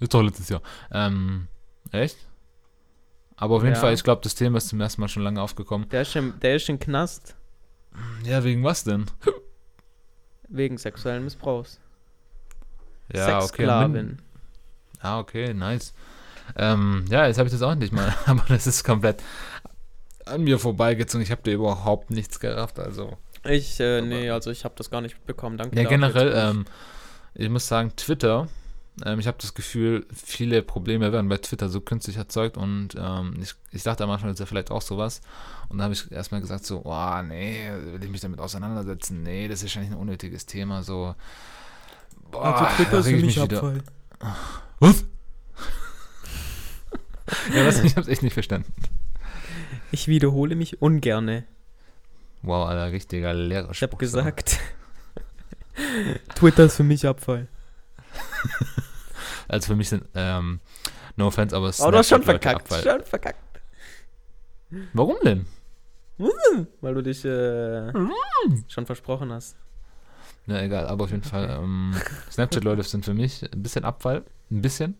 Ist doch letztes Jahr. Ähm, echt? Aber auf jeden Ja. Fall, ich glaube, das Thema ist zum ersten Mal schon lange aufgekommen. Der ist im, der ist im Knast Ja, wegen was denn? wegen sexuellen Missbrauchs. Ja, okay. Sexsklavin. Ah, okay, nice. Ähm, ja, jetzt habe ich das auch nicht mal, aber das ist komplett an mir vorbeigezogen. Ich habe da überhaupt nichts gerafft, also. Ich, äh, nee, also ich habe das gar nicht bekommen. Danke. Ja, generell, ähm, ich muss sagen, Twitter, ähm, ich habe das Gefühl, viele Probleme werden bei Twitter so künstlich erzeugt und ähm, ich, ich dachte am Anfang, das ist ja vielleicht auch sowas. Und dann habe ich erstmal gesagt, so, oh, nee, will ich mich damit auseinandersetzen? Nee, das ist wahrscheinlich ein unnötiges Thema, so. Boah, also Twitter ist für mich mich wieder- Abfall. Was? ja, was? Ich hab's echt nicht verstanden. Ich wiederhole mich ungerne. Wow, Alter, richtiger Lehrer. Ich habe gesagt, Twitter ist für mich Abfall. Also für mich sind, ähm, no offense, aber Oh, du hast schon Snapchat-Leute verkackt. Abfall. Schon verkackt. Warum denn? Weil du dich äh, schon versprochen hast. Ja, egal, aber auf jeden Fall, ähm, Snapchat-Leute sind für mich ein bisschen Abfall. Ein bisschen.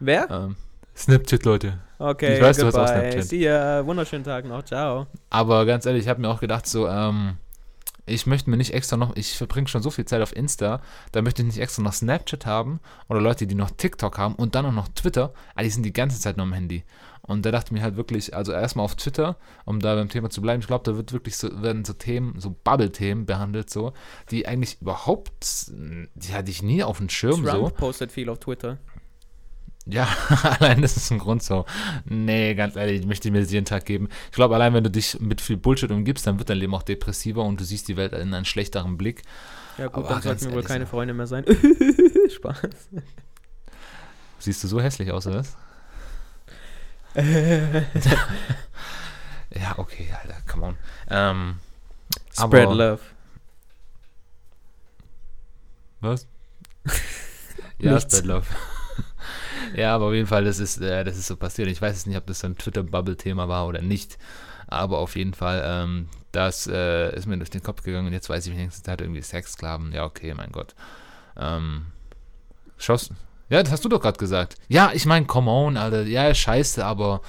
Wer? Ähm, Snapchat-Leute. Okay, ich weiß, du hast auch goodbye. Snapchat. See ya. Wunderschönen Tag noch. Ciao. Aber ganz ehrlich, ich habe mir auch gedacht, so, ähm, ich möchte mir nicht extra noch, ich verbringe schon so viel Zeit auf Insta, da möchte ich nicht extra noch Snapchat haben oder Leute, die noch TikTok haben und dann auch noch Twitter, aber die sind die ganze Zeit nur am Handy. Und da dachte ich mir halt wirklich, also erstmal auf Twitter, um da beim Thema zu bleiben, ich glaube, da wird wirklich so, werden so Themen, so Bubble-Themen behandelt, so, die eigentlich überhaupt, die hatte ich nie auf dem Schirm Trump so. postet viel auf Twitter. Ja, allein das ist ein Grund so. Nee, ganz ehrlich, ich möchte mir das jeden Tag geben. Ich glaube, allein wenn du dich mit viel Bullshit umgibst, dann wird dein Leben auch depressiver und du siehst die Welt in einem schlechteren Blick. Ja gut, Aber dann sollten wir wohl keine. Freunde mehr sein. Spaß. Siehst du so hässlich aus, oder was? Ja, okay, Alter, come on. Ähm, Spread aber- love. Was? ja, Nichts. Spread Love. Ja, aber auf jeden Fall, das ist, äh, das ist so passiert. Ich weiß jetzt nicht, ob das so ein Twitter-Bubble-Thema war oder nicht. Aber auf jeden Fall, ähm, das äh, ist mir durch den Kopf gegangen und jetzt weiß ich die nächste Zeit irgendwie Sexsklaven. Ja, okay, mein Gott. Ähm, schaust Ja, das hast du doch gerade gesagt. Ja, ich meine, come on, Alter. Ja, scheiße, aber.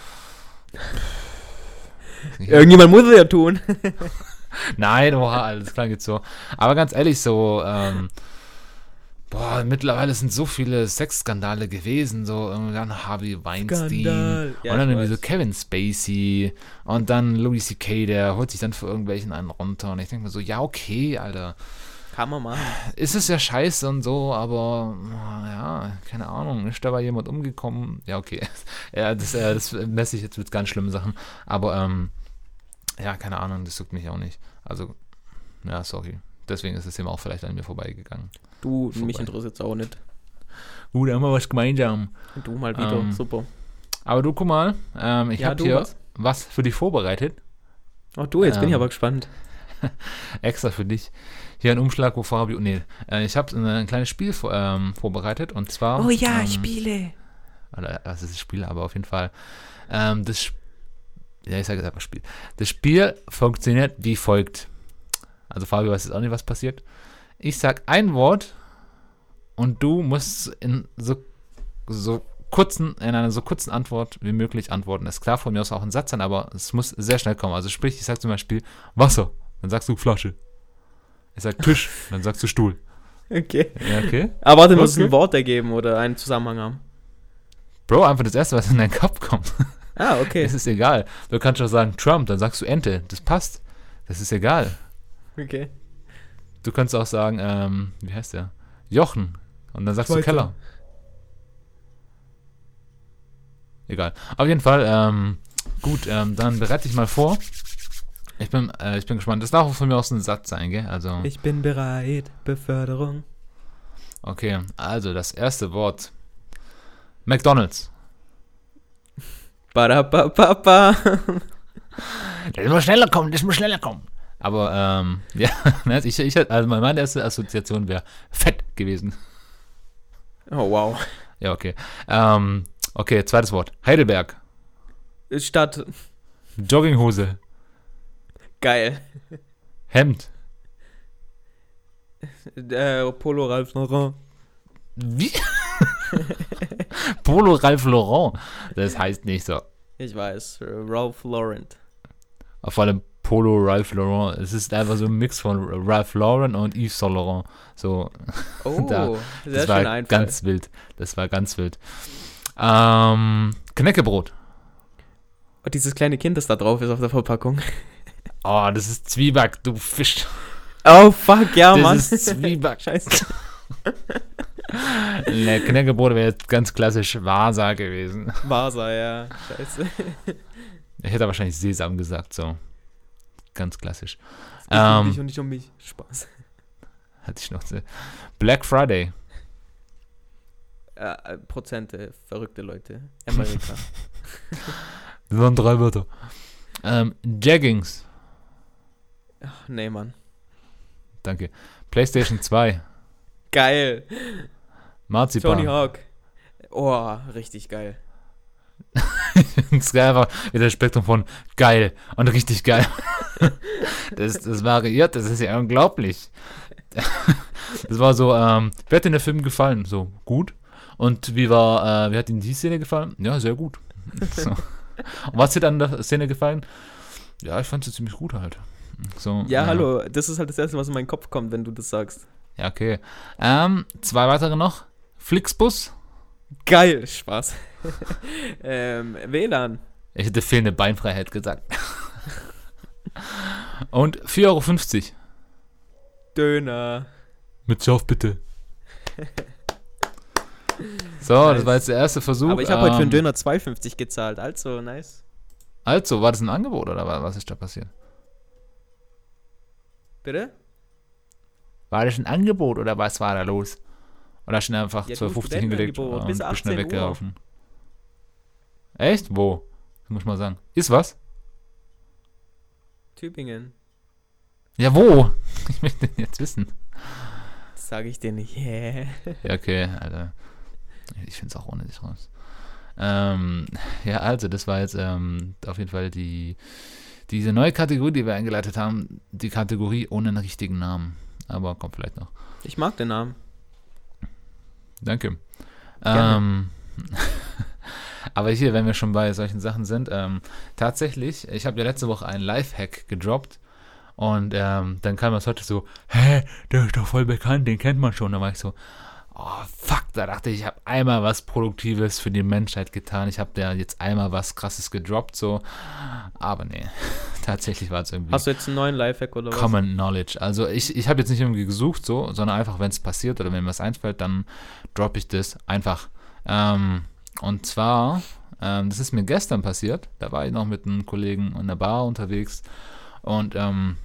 Irgendjemand muss es ja tun. Nein, Alter, das klang jetzt so. Aber ganz ehrlich, so, ähm, boah, mittlerweile sind so viele Sexskandale gewesen, so, dann Harvey Weinstein. Skandal. Ja, und dann irgendwie so weiß. Kevin Spacey und dann Louis C.K., der holt sich dann für irgendwelchen einen runter. Und ich denke mir so, ja, okay, Alter. Kann man machen. Ist es ja scheiße und so, aber ja, keine Ahnung, ist dabei jemand umgekommen? Ja, okay. ja, das, äh, das messe ich jetzt mit ganz schlimmen Sachen. Aber ähm, ja, keine Ahnung, das juckt mich auch nicht. Also, ja, sorry. Deswegen ist das Thema auch vielleicht an mir vorbeigegangen. Du, Vorbei. mich interessiert es auch nicht. Gut, da haben wir was gemeinsam. Und du mal wieder. Ähm, Super. Aber du, guck mal, ähm, ich Ja, habe hier was? was? für dich vorbereitet. Oh, du, jetzt bin ich ähm, aber gespannt. Extra für dich. Hier ein Umschlag, wo Fabio. Nee, äh, ich habe ein kleines Spiel ähm, vorbereitet und zwar. Oh ja, ähm, Spiele. Oder, was ist das Spiel, aber auf jeden Fall. Ähm, das ja, ich sage jetzt einfach Spiel. Das Spiel funktioniert wie folgt. Also Fabio weiß jetzt auch nicht, was passiert. Ich sag ein Wort und du musst in so, so kurzen, in einer so kurzen Antwort wie möglich antworten. Ist klar, von mir aus auch ein Satz sein, aber es muss sehr schnell kommen. Also sprich, ich sag zum Beispiel Wasser, dann sagst du Flasche. Ich sag Tisch, dann sagst du Stuhl. Okay. Ja, okay. Aber warte, muss Okay. ein Wort ergeben oder einen Zusammenhang haben? Bro, einfach das erste, was in deinen Kopf kommt. Ah, okay. Es ist egal. Du kannst auch sagen Trump, dann sagst du Ente. Das passt. Das ist egal. Okay. Du kannst auch sagen, ähm, wie heißt der? Jochen. Und dann sagst du Zweiter. Keller. Egal. Auf jeden Fall, ähm, gut, ähm, dann bereite ich mal vor. Ich bin, äh, ich bin gespannt. Das darf auch von mir aus ein Satz sein, gell? Also, Ich bin bereit. Beförderung. okay. Also, das erste Wort. McDonalds. Badabababa. Das muss schneller kommen, das muss schneller kommen. Aber, ähm, ja, ne, ich, ich, also meine erste Assoziation wäre fett gewesen. Oh, wow. Ja, okay. Ähm, okay, zweites Wort. Heidelberg. Stadt. Jogginghose. Geil. Hemd. Äh, Polo Ralph Lauren. Wie? Polo Ralph Lauren. Das heißt nicht so. Ich weiß. äh, Ralph Lauren. Auf allem Polo Ralph Lauren. Es ist einfach so ein Mix von Ralph Lauren und Yves Saint Laurent. So, Oh, Da, sehr das schön war einfach. ganz wild. Das war ganz wild. Ähm, Knäckebrot. Und dieses kleine Kind, das da drauf ist auf der Verpackung. Oh, das ist Zwieback, du Fisch. Oh, fuck, ja, das Mann. ist Zwieback. Scheiße. Ne, Knäckebrot wäre jetzt ganz klassisch Vasa gewesen. Vasa, ja. Scheiße. Ich hätte wahrscheinlich Sesam gesagt, so. Ganz klassisch. Es geht um Ähm, dich und nicht um mich. Spaß. hatte ich noch. zu- Black Friday. Äh, äh, Prozente, verrückte Leute. Amerika. Das waren drei Wörter. Ähm, Jaggings. Ach, nee, Mann. Danke. PlayStation 2. Geil. Marzipan. Tony Hawk. Oh, richtig geil. das ist einfach wieder das Spektrum von geil und richtig geil. das, das variiert, das ist ja unglaublich. Das war so, ähm, wie hat dir der Film gefallen? So, gut. Und wie war, äh, wie hat Ihnen die Szene gefallen? Ja, sehr gut. So. Und was hat dir an der Szene gefallen? Ja, ich fand sie ziemlich gut halt. So, Ja, hallo. Das ist halt das Erste, was in meinen Kopf kommt, wenn du das sagst. Ja, okay. Ähm, zwei weitere noch. Flixbus. Geil. Spaß. ähm, WLAN. Ich hätte fehlende Beinfreiheit gesagt. Und 4,50 Euro. Döner. Mit Schauf bitte. So, das Nice. war jetzt der erste Versuch. Aber ich habe heute für einen Ähm, Döner 2,50 gezahlt. Also, nice. Also, war das ein Angebot oder wa- was ist da passiert? Bitte? War das ein Angebot oder was war da los? Oder hast ihn einfach Ja, du, 12,50 hingelegt und bis bist schnell 18 Uhr. weggelaufen? Echt? Wo? Das muss ich mal sagen. Ist was? Tübingen. Ja, wo? Ich möchte den jetzt wissen. Das sage ich dir nicht. Yeah. Ja, okay, Alter. Ich finde es auch ohne dich raus. Ähm, ja, also, das war jetzt ähm, auf jeden Fall die diese neue Kategorie, die wir eingeleitet haben. Die Kategorie ohne einen richtigen Namen. Aber kommt vielleicht noch. Ich mag den Namen. Danke. Ähm, aber hier, wenn wir schon bei solchen Sachen sind, ähm, tatsächlich, ich habe ja letzte Woche einen Lifehack gedroppt und ähm, dann kam das heute so, hä, der ist doch voll bekannt, den kennt man schon. Da war ich so, oh fuck, da dachte ich, ich habe einmal was Produktives für die Menschheit getan. Ich habe da jetzt einmal was Krasses gedroppt, so. Aber nee, tatsächlich war es irgendwie Hast du jetzt einen neuen Lifehack oder was? Common Knowledge. Also ich, ich habe jetzt nicht irgendwie gesucht, so, sondern einfach, wenn es passiert oder wenn mir was einfällt, dann droppe ich das einfach. Ähm, und zwar, ähm, das ist mir gestern passiert. Da war ich noch mit einem Kollegen in der Bar unterwegs und ähm,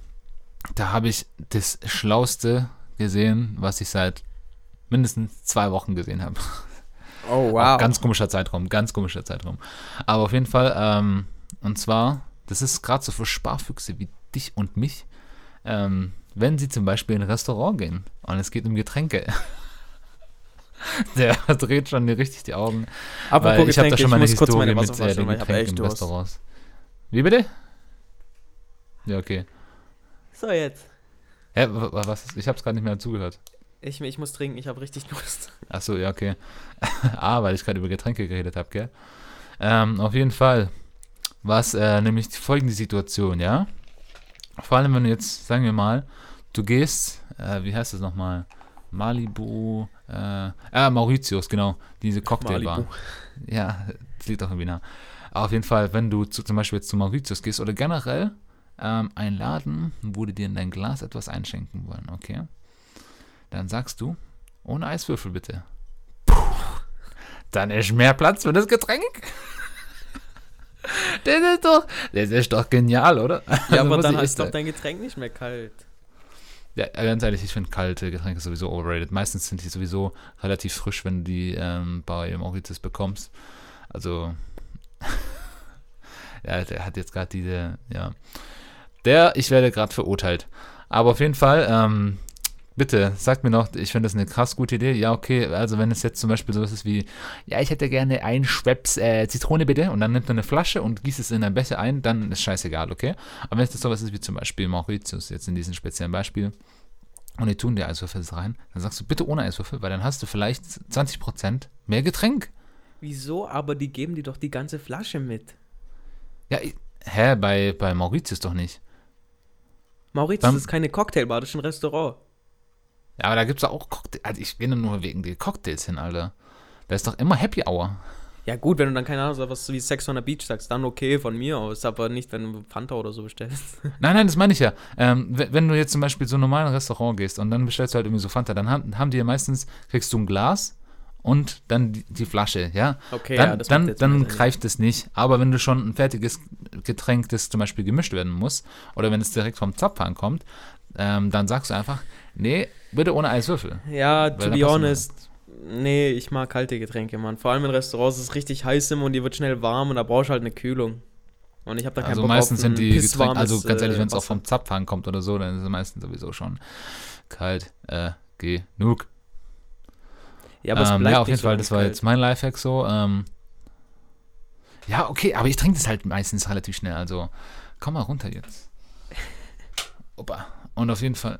da habe ich das Schlauste gesehen, was ich seit mindestens zwei Wochen gesehen habe. Oh, Auch wow. Ganz komischer Zeitraum, ganz komischer Zeitraum. Aber auf jeden Fall, ähm, und zwar, das ist gerade so für Sparfüchse wie dich und mich. ähm, wenn sie zum Beispiel in ein Restaurant gehen und es geht um Getränke. Der dreht schon richtig die Augen. Apropos weil ich habe da schon mal eine Historie mit äh, den Getränken Durst. Restaurants. Wie bitte? Ja, okay. So, jetzt. Hä, wa- wa- was? ist- Ich habe es gerade nicht mehr zugehört. Ich, ich muss trinken, ich habe richtig Durst. Ach so, ja, okay. ah, weil ich gerade über Getränke geredet habe, gell? Ähm, auf jeden Fall. Was äh, nämlich die folgende Situation, ja? Vor allem, wenn du jetzt, sagen wir mal, du gehst, äh, wie heißt das nochmal? Malibu, äh, ah, Mauritius, genau, diese Cocktailbar. Malibu. Ja, das liegt auch irgendwie nah. Auf jeden Fall, wenn du zu, zum Beispiel jetzt zu Mauritius gehst oder generell ähm, ein Laden, wo die dir in dein Glas etwas einschenken wollen, okay? Dann sagst du, ohne Eiswürfel bitte. Puh, dann ist mehr Platz für das Getränk. Das ist doch, das ist doch genial, oder? Ja, Also aber dann ist doch dein Getränk nicht mehr kalt. Ja, äh, ganz ehrlich, ich finde kalte Getränke sowieso overrated. Meistens sind die sowieso relativ frisch, wenn du die ähm, bei Mauritius bekommst. Also, ja, der hat jetzt gerade diese, ja. Der, ich werde gerade verurteilt. Aber auf jeden Fall, ähm, bitte, sagt mir noch, ich finde das eine krass gute Idee. Ja, okay, also wenn es jetzt zum Beispiel sowas ist wie, ja, ich hätte gerne ein Schweppes äh, Zitrone bitte und dann nimmt man eine Flasche und gießt es in ein Becher ein, dann ist scheißegal, okay? Aber wenn es jetzt sowas ist wie zum Beispiel Mauritius, jetzt in diesem speziellen Beispiel, und die tun dir Eiswürfel rein, dann sagst du bitte ohne Eiswürfel, weil dann hast du vielleicht 20% mehr Getränk. Wieso? Aber die geben dir doch die ganze Flasche mit. Ja, ich, hä, bei, bei Mauritius doch nicht. Mauritius Dann- ist keine Cocktailbar, das ist ein Restaurant. Ja, aber da gibt es auch Cocktails. Also ich gehe nur wegen der Cocktails hin, Alter. Da ist doch immer Happy Hour. Ja gut, wenn du dann keine Ahnung so was wie Sex on the Beach sagst, dann okay von mir aus, aber nicht, wenn du Fanta oder so bestellst. Nein, nein, das meine ich ja. Ähm, wenn, du jetzt zum Beispiel so ein normales Restaurant gehst und dann bestellst du halt irgendwie so Fanta, dann haben, haben die ja meistens, kriegst du ein Glas und dann die, die Flasche, ja. Okay, dann ja, das dann, dann greift es nicht. Aber wenn du schon ein fertiges Getränk, das zum Beispiel gemischt werden muss, oder wenn es direkt vom Zapfhahn kommt, ähm, dann sagst du einfach, nee, bitte ohne Eiswürfel. Ja, to be honest, nee, ich mag kalte Getränke, Mann. Vor allem in Restaurants ist es richtig heiß immer und die wird schnell warm und da brauchst du halt eine Kühlung. Und ich habe da keinen Also Bock meistens auf sind die Getränke, also ganz ehrlich, äh, wenn es auch vom Zapfhahn kommt oder so, dann ist es meistens sowieso schon kalt. Äh, genug. Ja, aber es ähm, bleibt ja, auf jeden Fall, das war kalt. jetzt mein Lifehack so. Ähm, ja, okay, aber ich trinke das halt meistens relativ schnell, also komm mal runter jetzt. Opa. Und auf jeden Fall,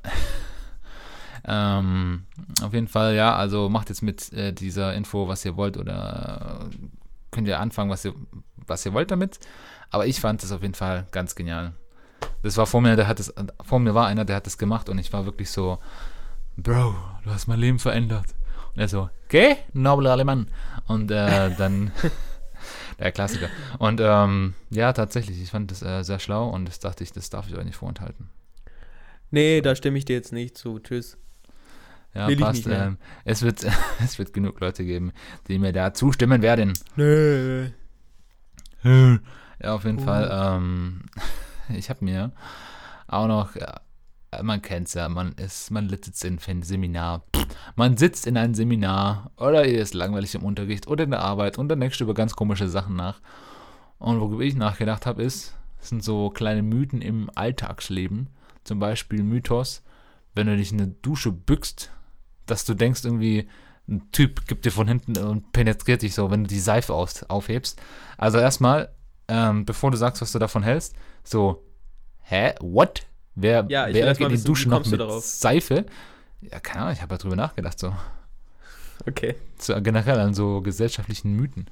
ähm, auf jeden Fall, ja, also macht jetzt mit äh, dieser Info, was ihr wollt, oder äh, könnt ihr anfangen, was ihr, was ihr wollt damit. Aber ich fand das auf jeden Fall ganz genial. Das war vor mir, der hat das, vor mir war einer, der hat das gemacht und ich war wirklich so, Bro, du hast mein Leben verändert. Und er so, okay, nobler Alemán. Und äh, dann, der Klassiker. Und ähm, ja, tatsächlich, ich fand das äh, sehr schlau und das dachte ich, das darf ich euch nicht vorenthalten. Nee, da stimme ich dir jetzt nicht zu. Tschüss. Ja, Will passt. Ähm, es, wird, es wird genug Leute geben, die mir da zustimmen werden. Nee. Ja, auf jeden Uh. Fall. Ähm, ich habe mir auch noch, man kennt's ja, man ist, man sitzt in ein Seminar, man sitzt in einem Seminar oder ihr ist langweilig im Unterricht oder in der Arbeit und dann denkst du über ganz komische Sachen nach. Und worüber ich nachgedacht habe, ist, sind so kleine Mythen im Alltagsleben. Zum Beispiel Mythos, wenn du dich in eine Dusche bückst, dass du denkst irgendwie, ein Typ gibt dir von hinten und penetriert dich so, wenn du die Seife aus, aufhebst. Also erstmal, ähm, bevor du sagst, was du davon hältst, so, hä, what? Wer, Ja, wer geht in die Dusche noch mit? Seife? Ja, keine Ahnung, ich habe darüber nachgedacht, so. Okay. so. Generell an so gesellschaftlichen Mythen.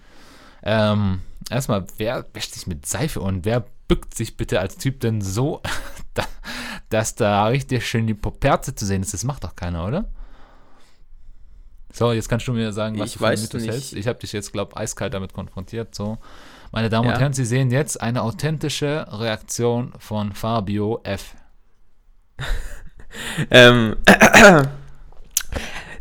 Ähm, erstmal, wer wäscht sich mit Seife und wer bückt sich bitte als Typ denn so, da, dass da richtig schön die Poperze zu sehen ist? Das macht doch keiner, oder? So, jetzt kannst du mir sagen, was Ich du von Mythos hältst. Ich habe dich jetzt, glaube eiskalt damit konfrontiert. So, meine Damen Ja. und Herren, Sie sehen jetzt eine authentische Reaktion von Fabio F. Ähm,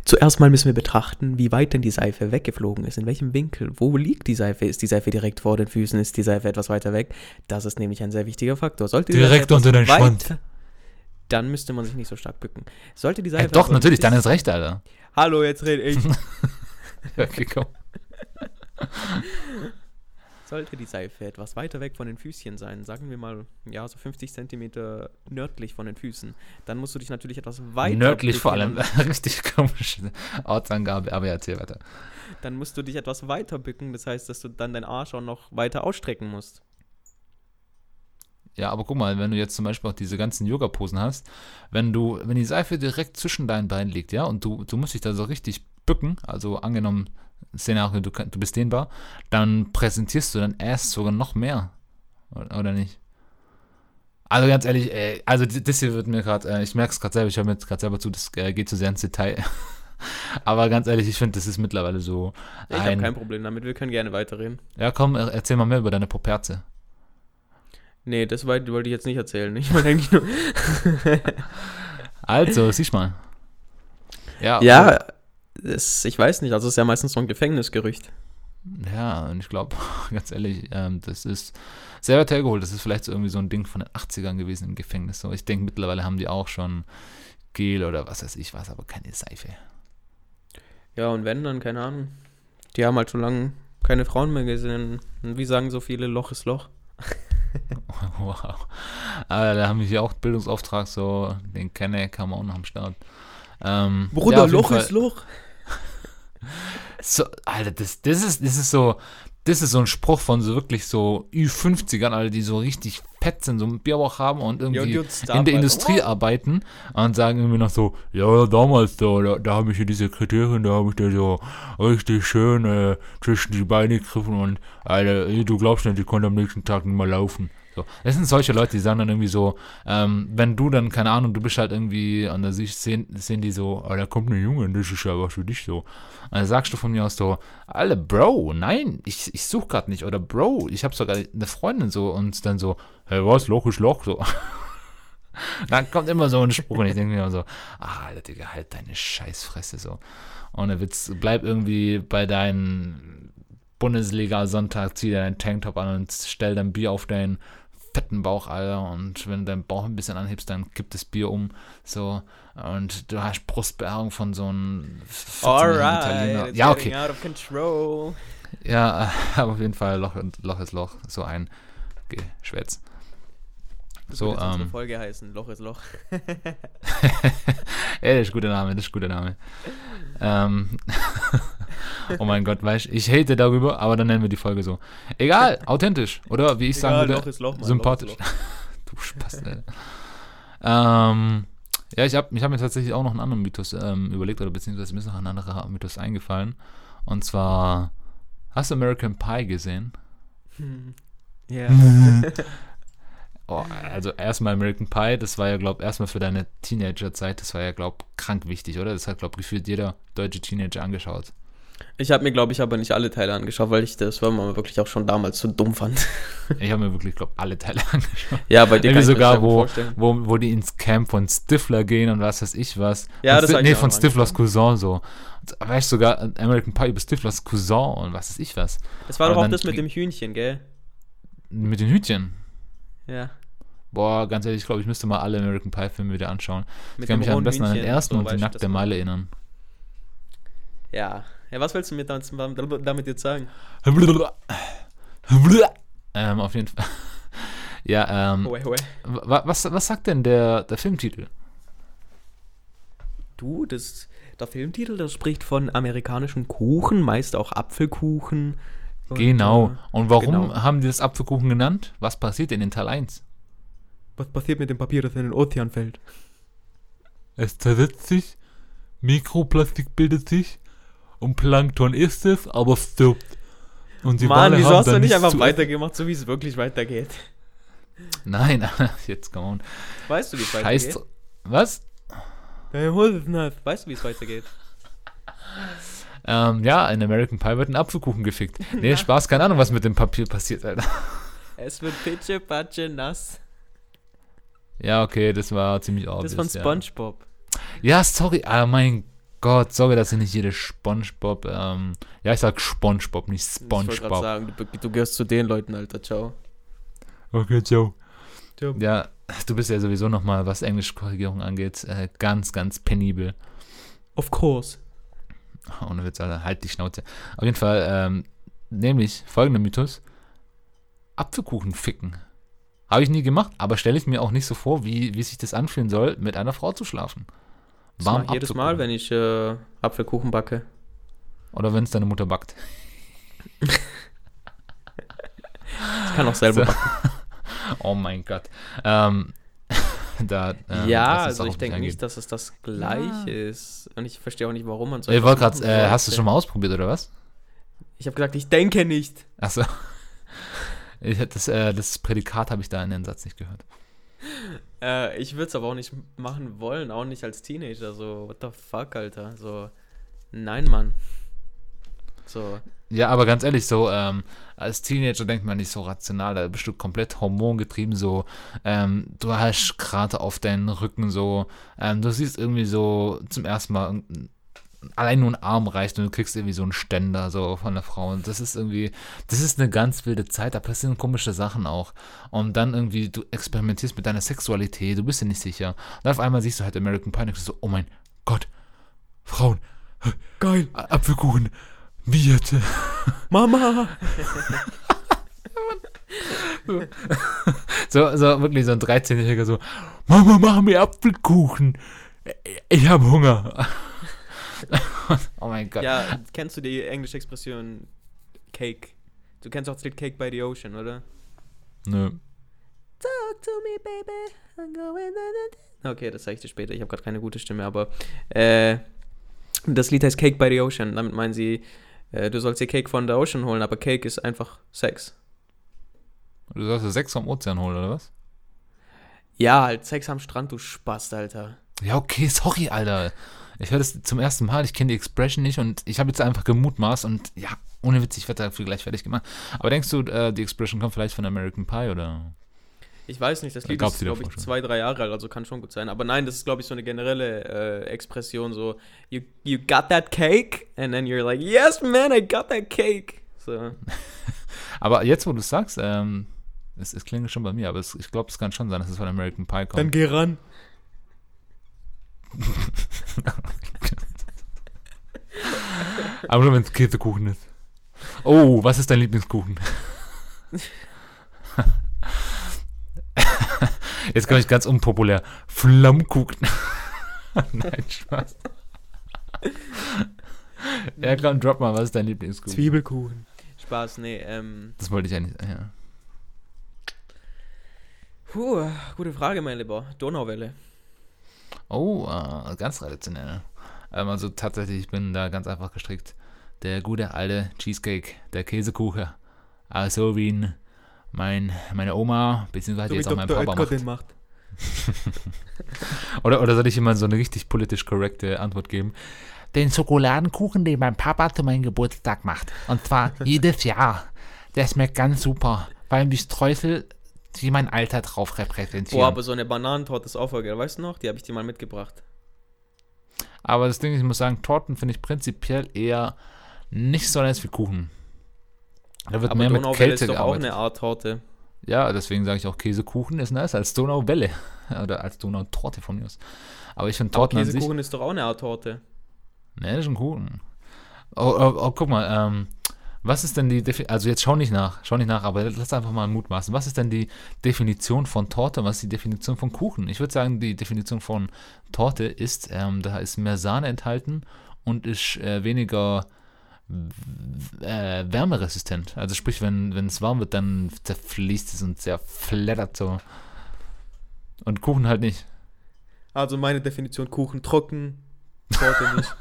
Zuerst mal müssen wir betrachten, wie weit denn die Seife weggeflogen ist, in welchem Winkel, wo liegt die Seife, ist die Seife direkt vor den Füßen, ist die Seife etwas weiter weg. Das ist nämlich ein sehr wichtiger Faktor. Sollte die Direkt unter den Schwanz. Dann müsste man sich nicht so stark bücken. Sollte die Hey, Seife doch, aber natürlich, dann ist recht, Alter. Hallo, jetzt rede ich. Okay, komm. Sollte die Seife etwas weiter weg von den Füßchen sein, sagen wir mal, ja, so 50 Zentimeter nördlich von den Füßen, dann musst du dich natürlich etwas weiter Nördlich vor allem. Richtig komische Ortsangabe, aber erzähl weiter. Dann musst du dich etwas weiter bücken, das heißt, dass du dann deinen Arsch auch noch weiter ausstrecken musst. Ja, aber guck mal, wenn du jetzt zum Beispiel auch diese ganzen Yoga-Posen hast, wenn du, wenn die Seife direkt zwischen deinen Beinen liegt, ja, und du, du musst dich da so richtig bücken, also angenommen, Szenario, du, du bist dehnbar, dann präsentierst du dein Ass sogar noch mehr. Oder nicht? Also ganz ehrlich, ey, also d- das hier wird mir gerade, äh, ich merke es gerade selber, ich höre mir gerade selber zu, das äh, geht zu sehr ins Detail. Aber ganz ehrlich, ich finde, das ist mittlerweile so Ich habe ein. kein Problem damit, wir können gerne weiterreden. Ja, komm, er- erzähl mal mehr über deine Poperze. Nee, das wollte ich jetzt nicht erzählen. Ich wollte eigentlich nur. Also, siehst mal. Ja, ja, es, ich weiß nicht, also es ist ja meistens so ein Gefängnisgerücht. Ja, und ich glaube, ganz ehrlich, ähm, das ist sehr weit hergeholt. Das ist vielleicht so irgendwie so ein Ding von den 80ern gewesen im Gefängnis. So, ich denke, mittlerweile haben die auch schon Gel oder was weiß ich was, aber keine Seife. Ja, und wenn, dann keine Ahnung. Die haben halt schon lange keine Frauen mehr gesehen. Und wie sagen so viele, Loch ist Loch. wow. Aber da haben wir hier auch Bildungsauftrag, so, den kenne kann man auch noch am Start. Ähm, ja, auf jeden Fall- Loch. So, Alter, das, das, ist, das ist so, das ist so ein Spruch von so wirklich so Ü50ern, Alter, die so richtig fett sind, so einen Bierbauch haben und Ja, und irgendwie in der Industrie oh. arbeiten und sagen irgendwie noch so, ja, damals da, da, da habe ich hier diese Kriterien, da habe ich da so richtig schön äh, zwischen die Beine gegriffen und, Alter, du glaubst nicht, ich konnte am nächsten Tag nicht mehr laufen. So. Das sind solche Leute, die sagen dann irgendwie so, ähm, wenn du dann, keine Ahnung, du bist halt irgendwie an der Sicht, sehen, sehen die so, ah, da kommt ein Junge, das ist ja was für dich so. Und dann sagst du von mir aus so, alle Bro, nein, ich, ich suche gerade nicht. Oder Bro, ich habe sogar eine Freundin so und dann so, hey, was, Loch ist Loch, so. dann kommt immer so ein Spruch und ich denke mir immer so, ah, Alter, Digga, halt deine Scheißfresse so. Ohne Witz, bleib irgendwie bei deinen Bundesliga-Sonntag, zieh deinen Tanktop an und stell dein Bier auf deinen fetten Bauch, Alter. Und wenn du deinen Bauch ein bisschen anhebst, dann kippt das Bier um. So. Und du hast Brustbehaarung von so einem 14-jährigen Italiener. it's Ja, okay. out of control. Ja, aber auf jeden Fall Loch, Loch ist Loch. So ein Geschwätz. Das So, ähm. Folge heißen, Loch ist Loch. Ey, das ist ein guter Name, das ist ein guter Name. Ähm. oh mein Gott, weißt ich hate darüber, aber dann nennen wir die Folge so. Egal, authentisch, oder wie ich sagen Egal, würde, Loch Loch, sympathisch. Loch du Spaß, Alter. ähm, ja, ich habe ich hab mir tatsächlich auch noch einen anderen Mythos ähm, überlegt, oder beziehungsweise mir ist noch ein anderer Mythos eingefallen. Und zwar, hast du American Pie gesehen? Ja. Oh, also erstmal American Pie, das war ja, glaube ich, erstmal für deine Teenagerzeit, das war ja, glaube ich, krank wichtig, oder? Das hat, glaube ich, gefühlt jeder deutsche Teenager angeschaut. Ich habe mir, glaube ich, aber nicht alle Teile angeschaut, weil ich das war mal wirklich auch schon damals so dumm fand. Ich habe mir wirklich, glaube alle Teile angeschaut. Ja, bei dir Irgendwie ich sogar, wo, vorstellen. wo, wo die ins Camp von Stifler gehen und was weiß ich was. Ja, Von das ich Nee, von Stiflers Cousin so. Weißt du, sogar American Pie über Stiflers Cousin und was weiß ich was. Das war aber doch auch das mit dem Hühnchen, gell? Mit den Hütchen. Ja. Boah, ganz ehrlich, ich glaube, ich müsste mal alle American Pie Filme wieder anschauen. Mit ich kann mich am besten an den Hühnchen, ersten so, und die nackte Meile erinnern. Ja. Ja, was willst du mir damit, damit jetzt sagen? ähm, auf jeden Fall. ja, ähm, hue. wa- was, was sagt denn der, der Filmtitel? Du, das, der Filmtitel, das spricht von amerikanischen Kuchen, meist auch Apfelkuchen. Und, genau. äh, Und warum genau. haben die das Apfelkuchen genannt? Was passiert denn in Teil 1? Was passiert mit dem Papier, das in den Ozean fällt? Es zersetzt sich, Mikroplastik bildet sich und Plankton isst es, aber stirbt. Und die Mann, Wale wieso hast du nicht einfach weitergemacht, so wie es wirklich weitergeht? Nein, jetzt come on. Weißt du, wie es Scheiß. weitergeht? Was? Deine Hose ist nass. Weißt du, wie es weitergeht? Ähm, ja, in American Pie wird ein Apfelkuchen gefickt. Nee, Spaß, keine Ahnung, was mit dem Papier passiert, Alter. Es wird pitsche, patsche, nass. Ja, okay, das war ziemlich Das obvious. ist von ja. Spongebob. Ja, sorry, ah, mein Gott, sorry, dass ich nicht jede Spongebob, ähm, ja, ich sag Spongebob, nicht Ich wollte gerade Spongebob. sagen, du, du gehörst zu den Leuten, Alter. Ciao. Okay, ciao. Ciao. Ja, du bist ja sowieso nochmal, was Englischkorrigierung angeht, äh, ganz, ganz penibel. Of course. Ohne Witz, Alter, halt die Schnauze. Auf jeden Fall, ähm, nämlich folgender Mythos. Apfelkuchen ficken. Habe ich nie gemacht, aber stelle ich mir auch nicht so vor, wie, wie sich das anfühlen soll, mit einer Frau zu schlafen. Das ich jedes Mal, wenn ich äh, Apfelkuchen backe. Oder wenn es deine Mutter backt. ich kann auch selber so. backen. oh mein Gott. Ähm, da, ähm, ja, also ich denke nicht, dass es das gleiche ja. ist. Und ich verstehe auch nicht, warum man so. Ich wollte gerade, äh, hast du schon mal ausprobiert, oder was? Ich habe gesagt, ich denke nicht. Achso. Das, äh, das Prädikat habe ich da in den Satz nicht gehört. Äh, ich würde es aber auch nicht machen wollen, auch nicht als Teenager. So, what the fuck, Alter? So, nein, Mann. So. Ja, aber ganz ehrlich, so ähm, als Teenager denkt man nicht so rational, da bist du komplett hormongetrieben, so ähm, du hast gerade auf deinen Rücken so, ähm, du siehst irgendwie so zum ersten Mal allein nur ein Arm reicht und du kriegst irgendwie so einen Ständer so von der Frau und das ist irgendwie, das ist eine ganz wilde Zeit, da passieren komische Sachen auch und dann irgendwie, du experimentierst mit deiner Sexualität, du bist dir nicht sicher und auf einmal siehst du halt American Pie und so, oh mein Gott, Frauen, geil, Apfelkuchen, jetzt? Mama! so, so wirklich so ein 13-Jähriger so, Mama, mach mir Apfelkuchen. Ich habe Hunger. oh mein Gott. Ja, kennst du die englische Expression Cake? Du kennst auch das Lied Cake by the Ocean, oder? Nö. Talk to me, baby. I'm going Okay, das zeige ich dir später. Ich habe gerade keine gute Stimme, aber äh, das Lied heißt Cake by the Ocean. Damit meinen sie, äh, du sollst dir Cake von der Ocean holen, aber Cake ist einfach Sex. Du sollst dir Sex vom Ozean holen, oder was? Ja, halt Sex am Strand, du Spast, Alter. Ja, okay, sorry, Alter. Ich höre das zum ersten Mal, ich kenne die Expression nicht und ich habe jetzt einfach gemutmaßt und ja, ohne Witz, ich werde dafür gleich fertig gemacht. Aber denkst du, äh, die Expression kommt vielleicht von American Pie oder? Ich weiß nicht, das Lied ist, glaube ich, zwei, drei Jahre alt, also kann schon gut sein. Aber nein, das ist, glaube ich, so eine generelle äh, Expression, so, you, you got that cake? And then you're like, yes, man, I got that cake. So. aber jetzt, wo du sagst, ähm, es, es klingt schon bei mir, aber es, ich glaube, es kann schon sein, dass es von American Pie kommt. Dann geh ran. aber nur, wenn es Käsekuchen ist. Oh, was ist dein Lieblingskuchen? Jetzt komme ich ganz unpopulär. Flammkuchen. Nein, Spaß. ja, komm, drop mal, was ist dein Lieblingskuchen? Zwiebelkuchen. Spaß, nee, ähm. Das wollte ich eigentlich, ja. Puh, gute Frage, mein Lieber. Donauwelle. Oh, äh, ganz traditionell. Ähm, also tatsächlich, ich bin da ganz einfach gestrickt. Der gute alte Cheesecake, der Käsekuchen. Also wie ein mein, meine Oma, beziehungsweise so jetzt auch mein Papa Edgar macht. Den macht. oder, oder soll ich immer so eine richtig politisch korrekte Antwort geben? Den Schokoladenkuchen, den mein Papa zu meinem Geburtstag macht. Und zwar jedes Jahr. Der schmeckt ganz super, weil die Streusel die mein Alter drauf repräsentieren. Boah, aber so eine Bananentorte ist auch voll geil. Weißt du noch? Die habe ich dir mal mitgebracht. Aber das Ding ist, ich muss sagen, Torten finde ich prinzipiell eher nicht so nice wie Kuchen. Da wird Aber mehr mit Kälte ist doch gearbeitet. auch eine Art Torte. Ja, deswegen sage ich auch Käsekuchen ist nice als Donauwelle. Oder als Donautorte von mir aus. Aber ich finde Torten Aber Käsekuchen ist doch auch eine Art Torte. Ne, das ist ein Kuchen. Oh, oh, oh, guck mal, ähm, was ist denn die Definition, also jetzt schau nicht nach, schau nicht nach, aber lass einfach mal mutmaßen. Was ist denn die Definition von Torte was ist die Definition von Kuchen? Ich würde sagen, die Definition von Torte ist, ähm, da ist mehr Sahne enthalten und ist äh, weniger äh, wärmeresistent. Also sprich, wenn es warm wird, dann zerfließt es und zerfleddert so. Und Kuchen halt nicht. Also meine Definition Kuchen trocken, Torte nicht.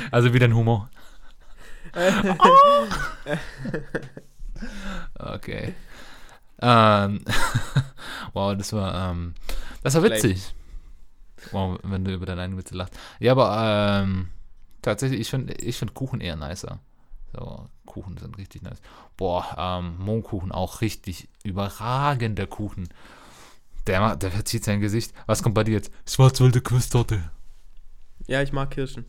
also wie dein Humor. Oh! okay. Ähm, wow, das war, ähm, das war witzig. Wow, wenn du über deine eigenen Witze lachst. Ja, aber ähm, tatsächlich, ich finde ich find Kuchen eher nicer. So, Kuchen sind richtig nice. Boah, ähm, Mohnkuchen auch richtig überragender Kuchen. Der, der verzieht sein Gesicht. Was kommt bei dir jetzt? Schwarzwälder Quiztorte. Ja, ich mag Kirschen.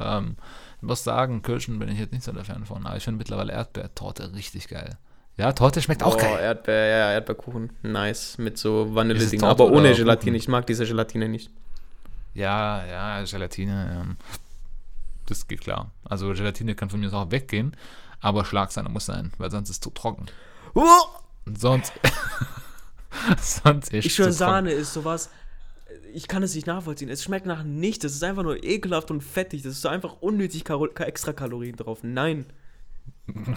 Ähm, muss sagen, Kirschen bin ich jetzt nicht so der Fan von, aber ich finde mittlerweile Erdbeertorte richtig geil. Ja, Torte schmeckt auch oh, geil. Erdbeer, ja, Erdbeerkuchen. Nice. Mit so Vanille-Ding. Aber ohne Gelatine. Ich mag diese Gelatine nicht. Ja, ja, Gelatine. Ähm. Das geht klar. Also Gelatine kann von mir auch weggehen, aber Schlagsahne muss sein, weil sonst ist es zu trocken. Oh! Sonst. sonst ist Ich schwöre, Sahne ist sowas. Ich kann es nicht nachvollziehen. Es schmeckt nach nichts. Es ist einfach nur ekelhaft und fettig. Das ist so einfach unnötig Karo extra Kalorien drauf. Nein.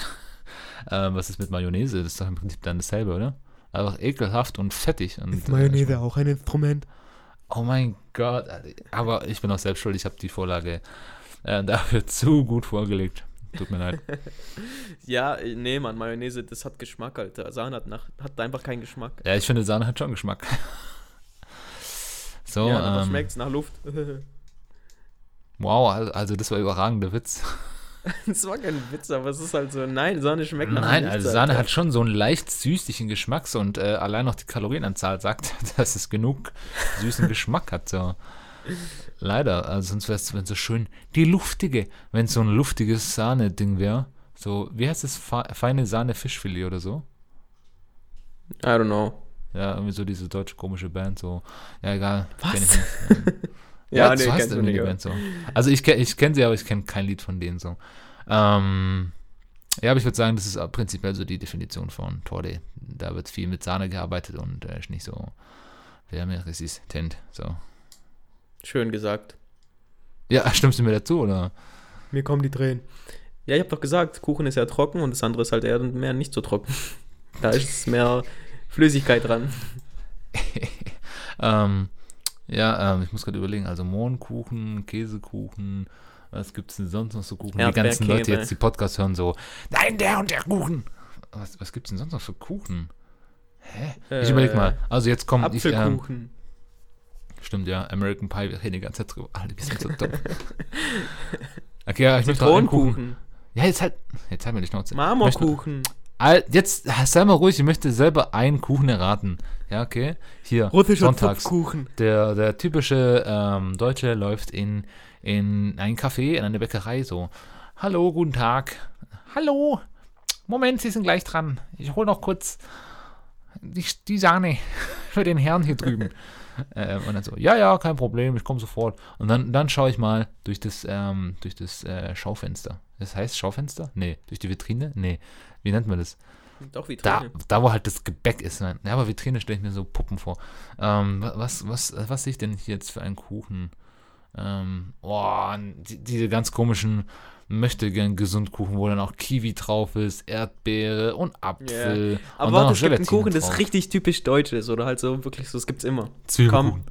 Äh, was ist mit Mayonnaise? Das ist doch im Prinzip dann dasselbe, oder? Einfach ekelhaft und fettig. Und, Ist Mayonnaise auch ein Instrument? Äh, oh mein Gott. Aber ich bin auch selbst schuld. Ich habe die Vorlage äh, dafür zu gut vorgelegt. Tut mir leid. Ja, äh, nee, Mann, Mayonnaise, das hat Geschmack, Alter. Sahne hat, nach, hat einfach keinen Geschmack. Ja, ich finde, Sahne hat schon Geschmack. So, ja, aber ähm, schmeckt's nach Luft. wow, al- also das war überragender Witz. das war kein Witz, aber es ist halt so, nein, Sahne schmeckt nach Nein, also Sahne Alter. hat schon so einen leicht süßlichen Geschmacks und äh, allein noch die Kalorienanzahl sagt, dass es genug süßen Geschmack hat. So. Leider, also sonst wäre es wenn so schön die luftige, wenn es so ein luftiges Sahne-Ding wäre. So, wie heißt das? Fe- Feine Sahne-Fischfilet oder so? I don't know. Ja, irgendwie so diese deutsche komische Band, so. Ja, egal. Was? kenn ich nicht. Ja, so nee, du irgendwie die Band so. Also ich, ich kenne sie, aber ich kenne kein Lied von denen so. Ähm, ja, aber ich würde sagen, das ist prinzipiell so die Definition von Torde. Da wird viel mit Sahne gearbeitet und äh, ist nicht so wärmeresistent. So. Schön gesagt. Ja, stimmst du mir dazu, oder? Mir kommen die Tränen. Ja, ich habe doch gesagt, Kuchen ist ja trocken und das andere ist halt eher mehr nicht so trocken. Da ist mehr Flüssigkeit dran. ähm, ja, ähm, ich muss gerade überlegen, also Mohnkuchen, Käsekuchen, was gibt es denn sonst noch so Kuchen? Die ganzen. Leute jetzt die Podcasts hören so, nein, der und der Kuchen. Was, was gibt es denn sonst noch für Kuchen? Hä? Ich Äh, überleg mal. Also jetzt kommt, ich, ähm, Apfelkuchen. stimmt ja, American Pie, wir reden die ganze Zeit drüber. Alter, wir sind so dumm. Okay, ja, ich möchte noch einen Kuchen. Ja, jetzt halt, jetzt halt mir die Schnauze. Marmorkuchen. Al- Jetzt sei mal ruhig, ich möchte selber einen Kuchen erraten. Ja, okay. Hier, Russischer sonntags. Zupfkuchen. Der, der typische ähm, Deutsche läuft in, in ein Café, in eine Bäckerei so. Hallo, guten Tag. Hallo. Moment, Sie sind gleich dran. Ich hole noch kurz die, die Sahne für den Herrn hier drüben. ähm, und dann so, ja, ja, kein Problem, ich komme sofort. Und dann, dann schaue ich mal durch das, ähm, durch das äh, Schaufenster. Das heißt Schaufenster? Nee. Durch die Vitrine? Nee. Wie nennt man das? Doch, wie Da, da wo halt das Gebäck ist. Nein. Ja, aber Vitrine stelle ich mir so Puppen vor. Ähm, wa- was, was, was sehe ich denn hier jetzt für einen Kuchen? Ähm, oh, die, diese ganz komischen möchte gern Gesundkuchen, wo dann auch Kiwi drauf ist, Erdbeere und Apfel. Aber und warte, es gibt einen Kuchen, das drauf. richtig typisch deutsch ist. Oder halt so wirklich so, das gibt's immer. Zwiebelkuchen.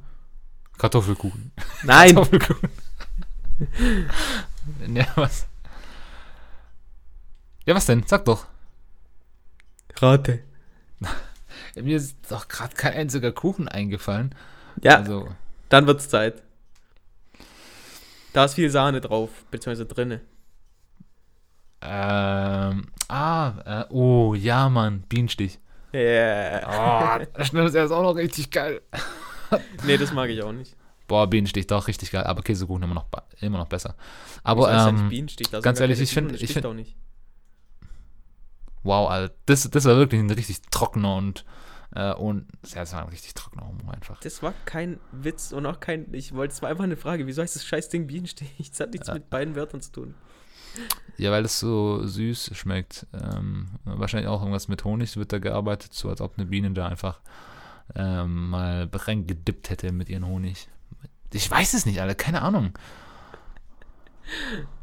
Kartoffelkuchen. Nein! Kartoffelkuchen. ja, was? Ja, was denn? Sag doch. Rate. Mir ist doch gerade kein einziger Kuchen eingefallen. Ja, Also, dann wird's Zeit. Da ist viel Sahne drauf, beziehungsweise drinne. Ähm, ah, äh, oh, ja, Mann, Bienenstich. Yeah. Oh, das ist auch noch richtig geil. Nee, das mag ich auch nicht. Boah, Bienenstich, doch, richtig geil. Aber Käsekuchen immer noch, immer noch besser. Aber, ähm, Bienenstich? Ganz ehrlich, ich find- Bienen, das ich find- auch nicht. Wow, Alter, das, das war wirklich ein richtig trockener und, äh, und, ja, das war ein richtig trockener Humor einfach. Das war kein Witz und auch kein. Ich wollte, es war einfach eine Frage. Wieso heißt das scheiß Ding Bienenstich? Das hat nichts Ja. mit beiden Wörtern zu tun. Ja, weil es so süß schmeckt. Ähm, wahrscheinlich auch irgendwas mit Honig wird da gearbeitet, so als ob eine Biene da einfach ähm, mal reingedippt hätte mit ihren Honig. Ich weiß es nicht, Alter, keine Ahnung.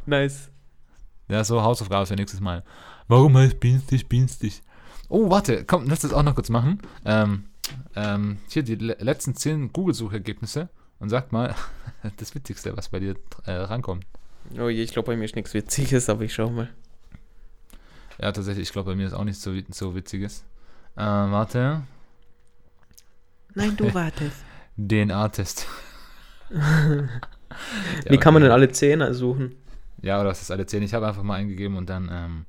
Nice. Ja, so Hausaufgabe für nächstes Mal. Warum heißt Bienenstich Bienenstich? Oh, warte, komm, lass das auch noch kurz machen. Ähm, ähm, hier die le letzten zehn Google-Suchergebnisse und sag mal das Witzigste, was bei dir äh, rankommt. Oh je, ich glaube, bei mir ist nichts Witziges, aber ich schau mal. Ja, tatsächlich, ich glaube, bei mir ist auch nichts so, so Witziges. Äh, warte, Nein, du wartest. DNA-Test. Wie kann man denn alle Zähne suchen? Ja, oder was ist alle zehn? Ich habe einfach mal eingegeben und dann, ähm,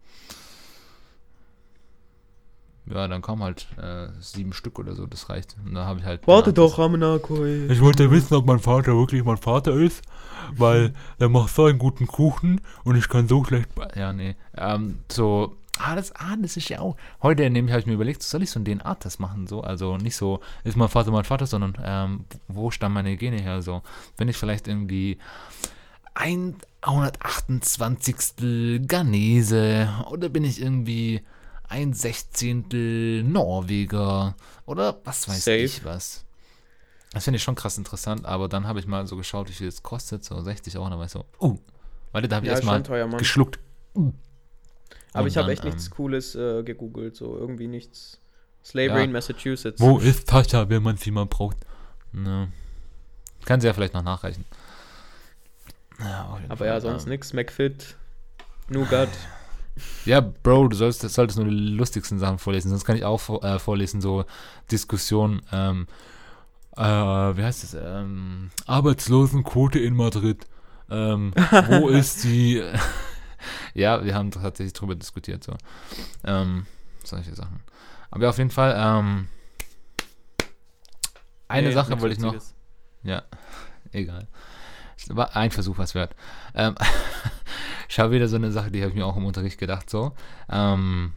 ja, dann kommen halt äh, sieben Stück oder so, das reicht. Und da habe ich halt. Warte doch, Ramanakoi. Ich wollte wissen, ob mein Vater wirklich mein Vater ist, weil er macht so einen guten Kuchen und ich kann so schlecht. Ja, nee. Ähm, so, ah das, ah, das ist ja auch. Heute nämlich habe ich mir überlegt, soll ich so einen DNA-Test machen? So, also nicht so, ist mein Vater mein Vater, sondern ähm, wo stammen meine Gene her? So, wenn ich vielleicht irgendwie ein, 128. Ghanese oder bin ich irgendwie ein Sechzehntel Norweger oder was weiß Safe. ich was. Das finde ich schon krass interessant, aber dann habe ich mal so geschaut, wie viel es kostet, so 60 Euro, dann war ich so, uh, warte, da habe ich Ja, erstmal schon teuer, Mann. geschluckt. Uh. Aber Und ich habe echt nichts ähm, Cooles äh, gegoogelt, so irgendwie nichts. Slavery Ja. in Massachusetts. Wo ist Tascha, wenn man sie mal braucht? Ne. Kann sie ja vielleicht noch nachreichen. Ja, Aber Fall, ja, sonst ähm, nix. McFit, Nougat. Ja, Bro, du sollst, solltest nur die lustigsten Sachen vorlesen, sonst kann ich auch äh, vorlesen, so Diskussionen, ähm, äh, wie heißt das, ähm, Arbeitslosenquote in Madrid. ähm, wo ist die, ja, wir haben tatsächlich drüber diskutiert, so, ähm, solche Sachen. Aber ja, auf jeden Fall, ähm, eine Nee, Sache nix wollte ich noch. Ja, egal. War ein Versuch was wert. Ähm, ich habe wieder so eine Sache, die habe ich mir auch im Unterricht gedacht, so. Ähm,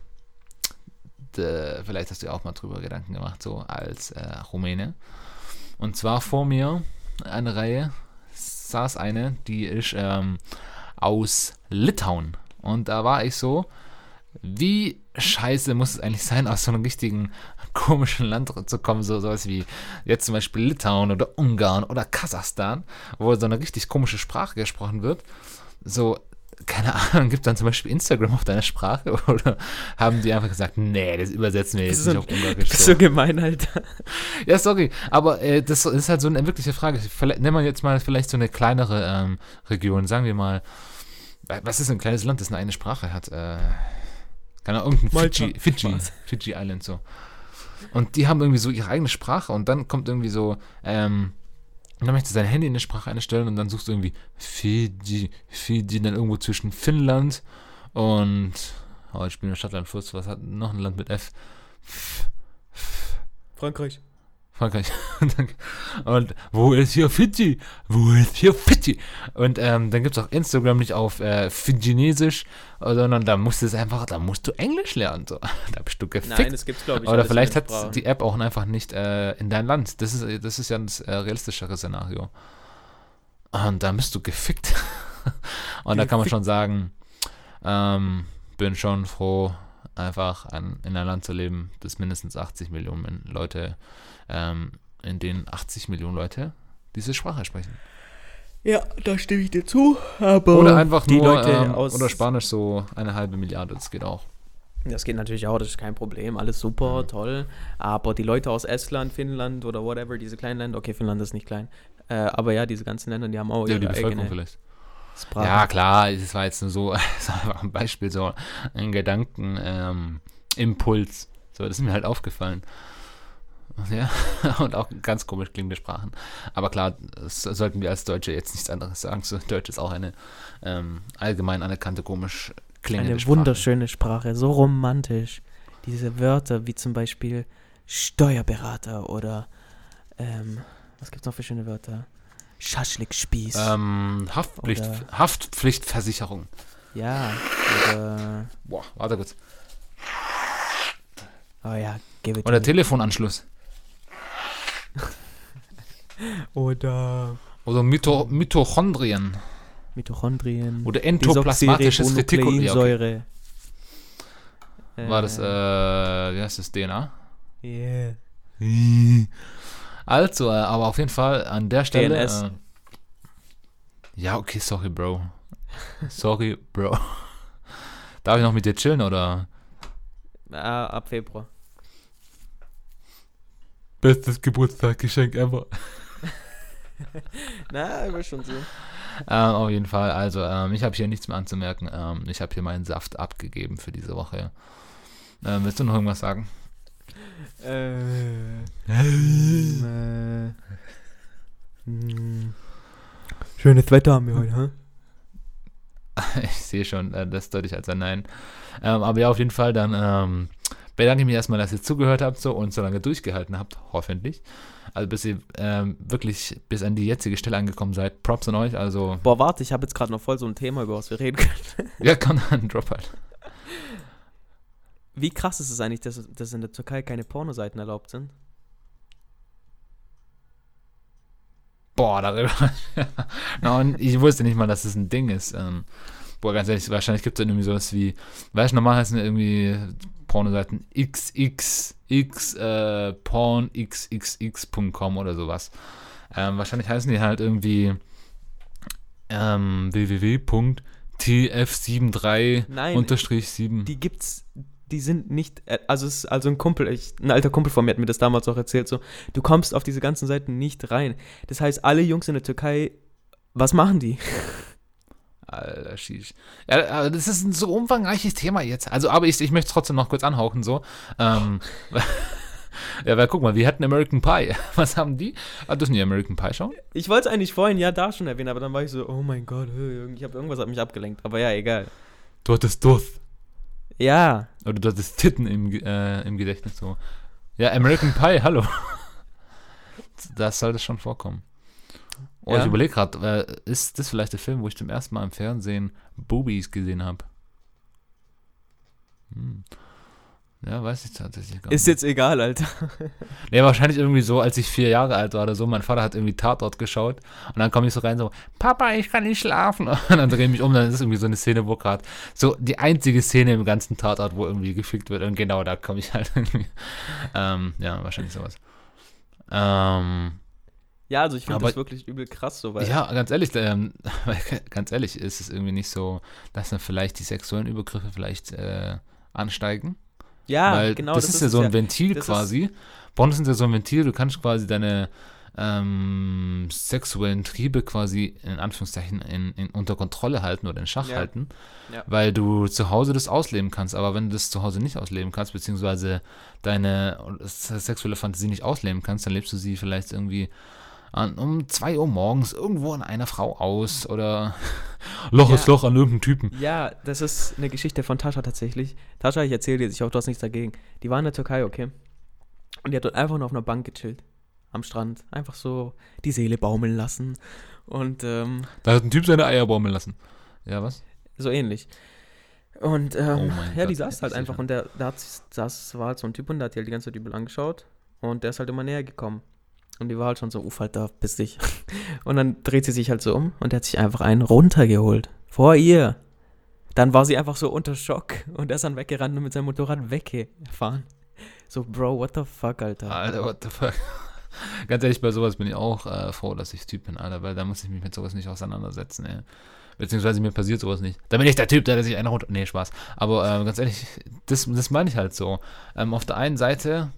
d- vielleicht hast du auch mal drüber Gedanken gemacht, so als äh, Rumäne. Und zwar vor mir eine Reihe saß eine, die ist ähm, aus Litauen. Und da war ich so, wie scheiße muss es eigentlich sein, aus so einem richtigen komischen Land zu kommen, so sowas wie jetzt zum Beispiel Litauen oder Ungarn oder Kasachstan, wo so eine richtig komische Sprache gesprochen wird. So, keine Ahnung, gibt dann zum Beispiel Instagram auf deiner Sprache oder haben die einfach gesagt, nee, das übersetzen wir jetzt Das nicht auf Ungarisch. Das ist So. so gemein, Alter. Ja, sorry, aber äh, das ist halt so eine wirkliche Frage. Vielleicht, nehmen wir jetzt mal vielleicht so eine kleinere ähm, Region, sagen wir mal, was ist ein kleines Land, das eine eigene Sprache hat? Äh, keine Ahnung, irgendein Malta. Fidschi, Fidschi, Spaß. Fidschi Island so. Und die haben irgendwie so ihre eigene Sprache und dann kommt irgendwie so, ähm, und dann möchtest du dein Handy in eine Sprache einstellen und dann suchst du irgendwie Fiji, Fiji, dann irgendwo zwischen Finnland und, oh, ich bin in Stadtland Fluss, was hat noch ein Land mit F? Frankreich. Frankreich. und wo ist hier Fidschi? Wo ist hier Fidschi? Und ähm, dann gibt es auch Instagram nicht auf äh, Fidschinesisch, sondern da musst du es einfach, da musst du Englisch lernen. So. Da bist du gefickt. Nein, das gibt's, glaube ich. Oder vielleicht hat die App auch einfach nicht äh, in dein Land. Das ist, das ist ja das äh, realistischere Szenario. Und da bist du gefickt. Und da kann man schon sagen, ähm, bin schon froh, einfach an, in einem Land zu leben, das mindestens 80 Millionen Leute, ähm, in denen 80 Millionen Leute diese Sprache sprechen. Ja, da stimme ich dir zu. Aber Oder einfach die nur, Leute ähm, aus. oder Spanisch so eine halbe Milliarde, das geht auch. Das geht natürlich auch, das ist kein Problem. Alles super, Mhm. toll. Aber die Leute aus Estland, Finnland oder whatever, diese kleinen Länder, okay, Finnland ist nicht klein. Äh, aber ja, diese ganzen Länder, die haben auch Ja, ihre die Bevölkerung eigene vielleicht. Sprache. Ja, klar, es war jetzt nur so, es war einfach ein Beispiel, so ein Gedankenimpuls. Ähm, Impuls. so, das ist mir halt aufgefallen. Und Ja, und auch ganz komisch klingende Sprachen. Aber klar, das sollten wir als Deutsche jetzt nichts anderes sagen. So, Deutsch ist auch eine ähm, allgemein anerkannte, komisch klingende Eine Sprache. wunderschöne Sprache, so romantisch. Diese Wörter wie zum Beispiel Steuerberater oder ähm, was gibt's noch für schöne Wörter? Schaschlikspieß. Ähm, Haftpflicht, Oder- Haftpflichtversicherung. ja, oder Boah, warte kurz. oh ja, it Oder. Telefonanschluss. oder Oder Mito Mitochondrien. Mitochondrien. Oder endoplasmatisches Retikulum. Ja, okay. Desoxyribonukleinsäure. War das, äh, wie heißt das, DNA? Yeah. Also, äh, aber auf jeden Fall an der Stelle. DNS. Äh, ja, okay, sorry, Bro. Sorry, Bro. Darf ich noch mit dir chillen oder? Ah, ab Februar. Bestes Geburtstagsgeschenk ever. Na, ich will schon sehen. Ähm, auf jeden Fall. Also, ähm, ich habe hier nichts mehr anzumerken. Ähm, ich habe hier meinen Saft abgegeben für diese Woche. Ähm, willst du noch irgendwas sagen? Äh. äh, hm. Schönes Wetter haben wir heute, hä? ich sehe schon, äh, das deute ich als ein Nein. Ähm, aber ja, auf jeden Fall, dann ähm, bedanke ich mich erstmal, dass ihr zugehört habt so und so lange durchgehalten habt, hoffentlich. Also bis ihr ähm, wirklich bis an die jetzige Stelle angekommen seid. Props an euch. Also, Boah, warte, ich habe jetzt gerade noch voll so ein Thema, über was wir reden können. ja, kann dann Drop halt. Wie krass ist es eigentlich, dass, dass in der Türkei keine Pornoseiten erlaubt sind? Boah, darüber. no, ich wusste nicht mal, dass das ein Ding ist. Ähm, boah, ganz ehrlich, wahrscheinlich gibt es dann irgendwie sowas wie, weißt du, normal heißen irgendwie Pornoseiten xxx äh, pornxxx.com oder sowas. Ähm, wahrscheinlich heißen die halt irgendwie ähm, www.tf73 Nein, unterstrich 7. die gibt's, die sind nicht, äh, also es ist also ein Kumpel, ich, ein alter Kumpel von mir hat mir das damals auch erzählt, so, du kommst auf diese ganzen Seiten nicht rein. Das heißt, alle Jungs in der Türkei, was machen die? Alter, Shish. Ja, das ist ein so umfangreiches Thema jetzt. Also, aber ich, ich möchte es trotzdem noch kurz anhauchen, so. Ähm, ja, weil guck mal, wir hatten American Pie. Was haben die? Ah, dürfen die American Pie schauen? Ich wollte es eigentlich vorhin ja da schon erwähnen, aber dann war ich so, oh mein Gott, ich habe irgendwas hat mich abgelenkt, aber ja, egal. Du hattest Durst. Ja, Oder du hattest Titten im, äh, im Gedächtnis, so. Ja, American Pie, hallo. Das sollte schon vorkommen. Oh, Ja. ich überlege gerade, äh, ist das vielleicht der Film, wo ich zum ersten Mal im Fernsehen Boobies gesehen habe? Hm. Ja, weiß ich tatsächlich gar ist nicht. jetzt egal, Alter. Nee, wahrscheinlich irgendwie so, als ich vier Jahre alt war oder so. Mein Vater hat irgendwie Tatort geschaut und dann komme ich so rein so, Papa, ich kann nicht schlafen. Und dann drehe ich mich um, dann ist irgendwie so eine Szene, wo gerade so die einzige Szene im ganzen Tatort, wo irgendwie gefickt wird und genau da komme ich halt irgendwie. Ähm, ja, wahrscheinlich sowas. Ähm, Ja, also ich finde das wirklich übel krass, so, weil ja, ganz ehrlich, ähm, ganz ehrlich, ist es irgendwie nicht so, dass dann vielleicht die sexuellen Übergriffe vielleicht äh, ansteigen. Ja Weil genau, das, ist ja so ein Ventil das quasi. Bonus sind ja so ein Ventil, du kannst quasi deine ähm, sexuellen Triebe quasi in Anführungszeichen in, in, unter Kontrolle halten oder in Schach Ja. halten, Ja. weil du zu Hause das ausleben kannst. Aber wenn du das zu Hause nicht ausleben kannst, beziehungsweise deine sexuelle Fantasie nicht ausleben kannst, dann lebst du sie vielleicht irgendwie um 2 Uhr morgens irgendwo an einer Frau aus oder Loch Ja. ist Loch an irgendeinem Typen. Ja, das ist eine Geschichte von Tascha tatsächlich. Tascha, ich erzähle dir, ich hoffe, du hast nichts dagegen. Die war in der Türkei, okay? Und die hat dort einfach nur auf einer Bank gechillt. Am Strand. Einfach so die Seele baumeln lassen. Und ähm, da hat ein Typ seine Eier baumeln lassen. Ja, was? so ähnlich. Und ähm, Oh ja, die Gott, saß halt sicher. einfach und der, der hat, saß, war halt so ein Typ und der hat die halt die ganze Zeit übel angeschaut. Und der ist halt immer näher gekommen. Und die war halt schon so, uff, Alter, piss dich. Und dann dreht sie sich halt so um und der hat sich einfach einen runtergeholt. Vor ihr. Dann war sie einfach so unter Schock und er ist dann weggerannt und mit seinem Motorrad weggefahren. So, Bro, what the fuck, Alter. Alter, what the fuck. Ganz ehrlich, bei sowas bin ich auch äh, froh, dass ich Typ bin, Alter, weil da muss ich mich mit sowas nicht auseinandersetzen, ey. Beziehungsweise mir passiert sowas nicht. Da bin ich der Typ, der sich einer runter. Nee, Spaß. Aber ähm, ganz ehrlich, das, das meine ich halt so. Ähm, auf der einen Seite,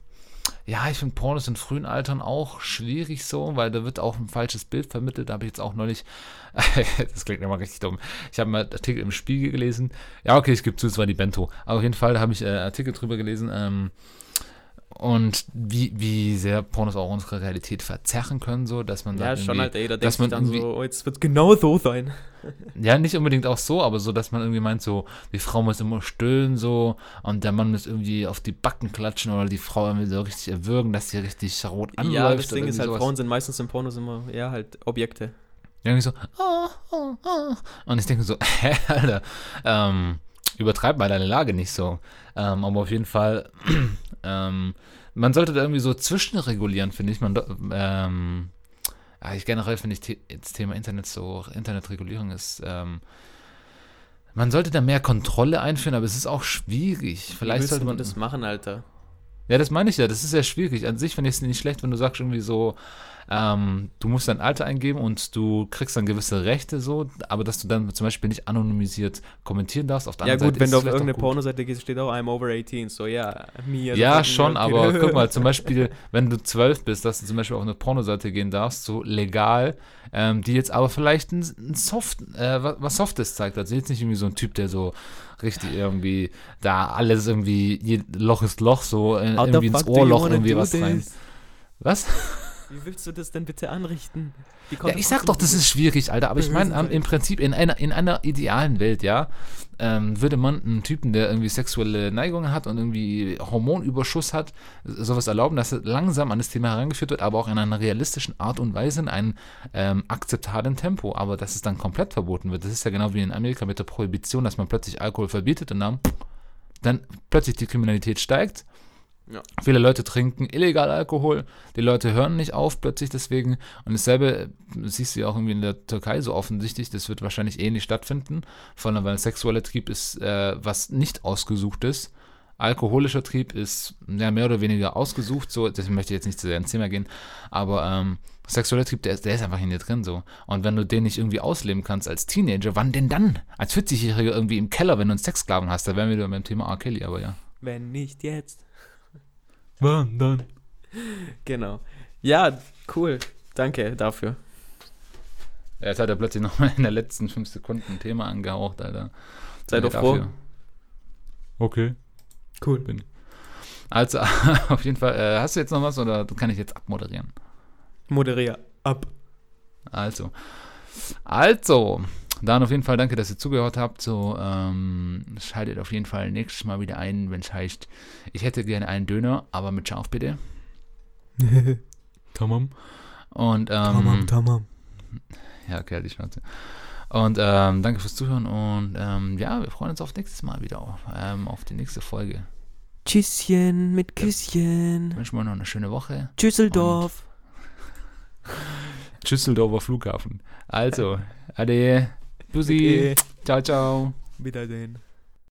ja, ich finde Pornos in frühen Altern auch schwierig so, weil da wird auch ein falsches Bild vermittelt. Da habe ich jetzt auch neulich, das klingt immer richtig dumm. Ich habe mal einen Artikel im Spiegel gelesen. Ja, okay, ich gebe zu, es war die Bento. Aber auf jeden Fall, habe ich äh, Artikel drüber gelesen. Ähm, und wie, wie sehr Pornos auch unsere Realität verzerren können, so, dass man ja, sagt, schon halt, ey, da dass man dann so, oh, jetzt wird genau so sein. ja, nicht unbedingt auch so, aber so, dass man irgendwie meint, so, die Frau muss immer stöhnen, so, und der Mann muss irgendwie auf die Backen klatschen oder die Frau irgendwie so richtig erwürgen, dass sie richtig rot anläuft. ja, das Ding ist halt, sowas. Frauen sind meistens in Pornos immer, ja, halt Objekte. Irgendwie so, ah, ah, ah. und ich denke so, hä, Alter, ähm, übertreib mal deine Lage nicht so. Ähm, aber auf jeden Fall, ähm, man sollte da irgendwie so zwischenregulieren, finde ich. Man, ähm, ich generell finde ich das Thema Internet so, Internetregulierung ist, ähm, man sollte da mehr Kontrolle einführen, aber es ist auch schwierig. Wie Vielleicht sollte man das machen, Alter? ja, das meine ich ja. Das ist ja schwierig. An sich finde ich es nicht schlecht, wenn du sagst irgendwie so, ähm, du musst dein Alter eingeben und du kriegst dann gewisse Rechte so, aber dass du dann zum Beispiel nicht anonymisiert kommentieren darfst. Auf der Ja gut, Seite wenn du auf irgendeine. Pornoseite gehst, steht auch I'm over 18, so ja, me. as a Ja, schon, aber guck mal, zum Beispiel, wenn du zwölf bist, dass du zum Beispiel auf eine Pornoseite gehen darfst, so legal, ähm, die jetzt aber vielleicht ein, ein Soft, äh, was, Softes zeigt. Also jetzt nicht irgendwie so ein Typ, der so richtig irgendwie da alles irgendwie, Loch ist Loch, so äh, How the irgendwie ins Ohrloch irgendwie was rein. this? Was? Wie willst du das denn bitte anrichten? Ja, ich sag doch, das ist schwierig, Alter. Aber ich meine, am- im Prinzip in einer, in einer idealen Welt, ja, ähm, würde man einen Typen, der irgendwie sexuelle Neigungen hat und irgendwie Hormonüberschuss hat, sowas erlauben, dass er langsam an das Thema herangeführt wird, aber auch in einer realistischen Art und Weise, in einem ähm, akzeptablen Tempo. Aber dass es dann komplett verboten wird, das ist ja genau wie in Amerika mit der Prohibition, dass man plötzlich Alkohol verbietet und dann, dann plötzlich die Kriminalität steigt. Ja. Viele Leute trinken illegal Alkohol, die Leute hören nicht auf plötzlich deswegen. Und dasselbe äh, siehst du ja auch irgendwie in der Türkei so offensichtlich, das wird wahrscheinlich ähnlich stattfinden. Vor allem, weil sexueller Trieb ist, äh, was nicht ausgesucht ist. Alkoholischer Trieb ist ja, mehr oder weniger ausgesucht, so, deswegen möchte ich jetzt nicht zu sehr ins Thema gehen, aber ähm, sexueller Trieb, der, ist- der ist einfach in dir drin so. Und wenn du den nicht irgendwie ausleben kannst als Teenager, wann denn dann? Als 40-Jähriger irgendwie im Keller, wenn du einen Sexsklaven hast, da wären wir wieder beim Thema R. Kelly, aber ja. Wenn nicht jetzt. Wann dann? Genau. Ja, cool. Danke dafür. Ja, Jetzt hat er plötzlich nochmal in der letzten fünf Sekunden ein Thema angehaucht, Alter. Sei doch froh. Okay. Cool. Also, auf jeden Fall, äh, hast du jetzt noch was oder kann ich jetzt abmoderieren? Moderier ab. Also, also, dann auf jeden Fall danke, dass ihr zugehört habt. So, ähm, schaltet auf jeden Fall nächstes Mal wieder ein, wenn es heißt, ich hätte gerne einen Döner, aber mit Schaf bitte. Tamam. Und, ähm, tamam. ja, okay, die Schnauze. Und ähm, danke fürs Zuhören und ähm, ja, wir freuen uns auf nächstes Mal wieder, auf, ähm, auf die nächste Folge. Tschüsschen mit Küsschen. Wünschen wir noch eine schöne Woche. Tschüsseldorf. Schüsseldorfer Flughafen. Also, ade, Bussi, Okay. ciao, ciao. Wiedersehen.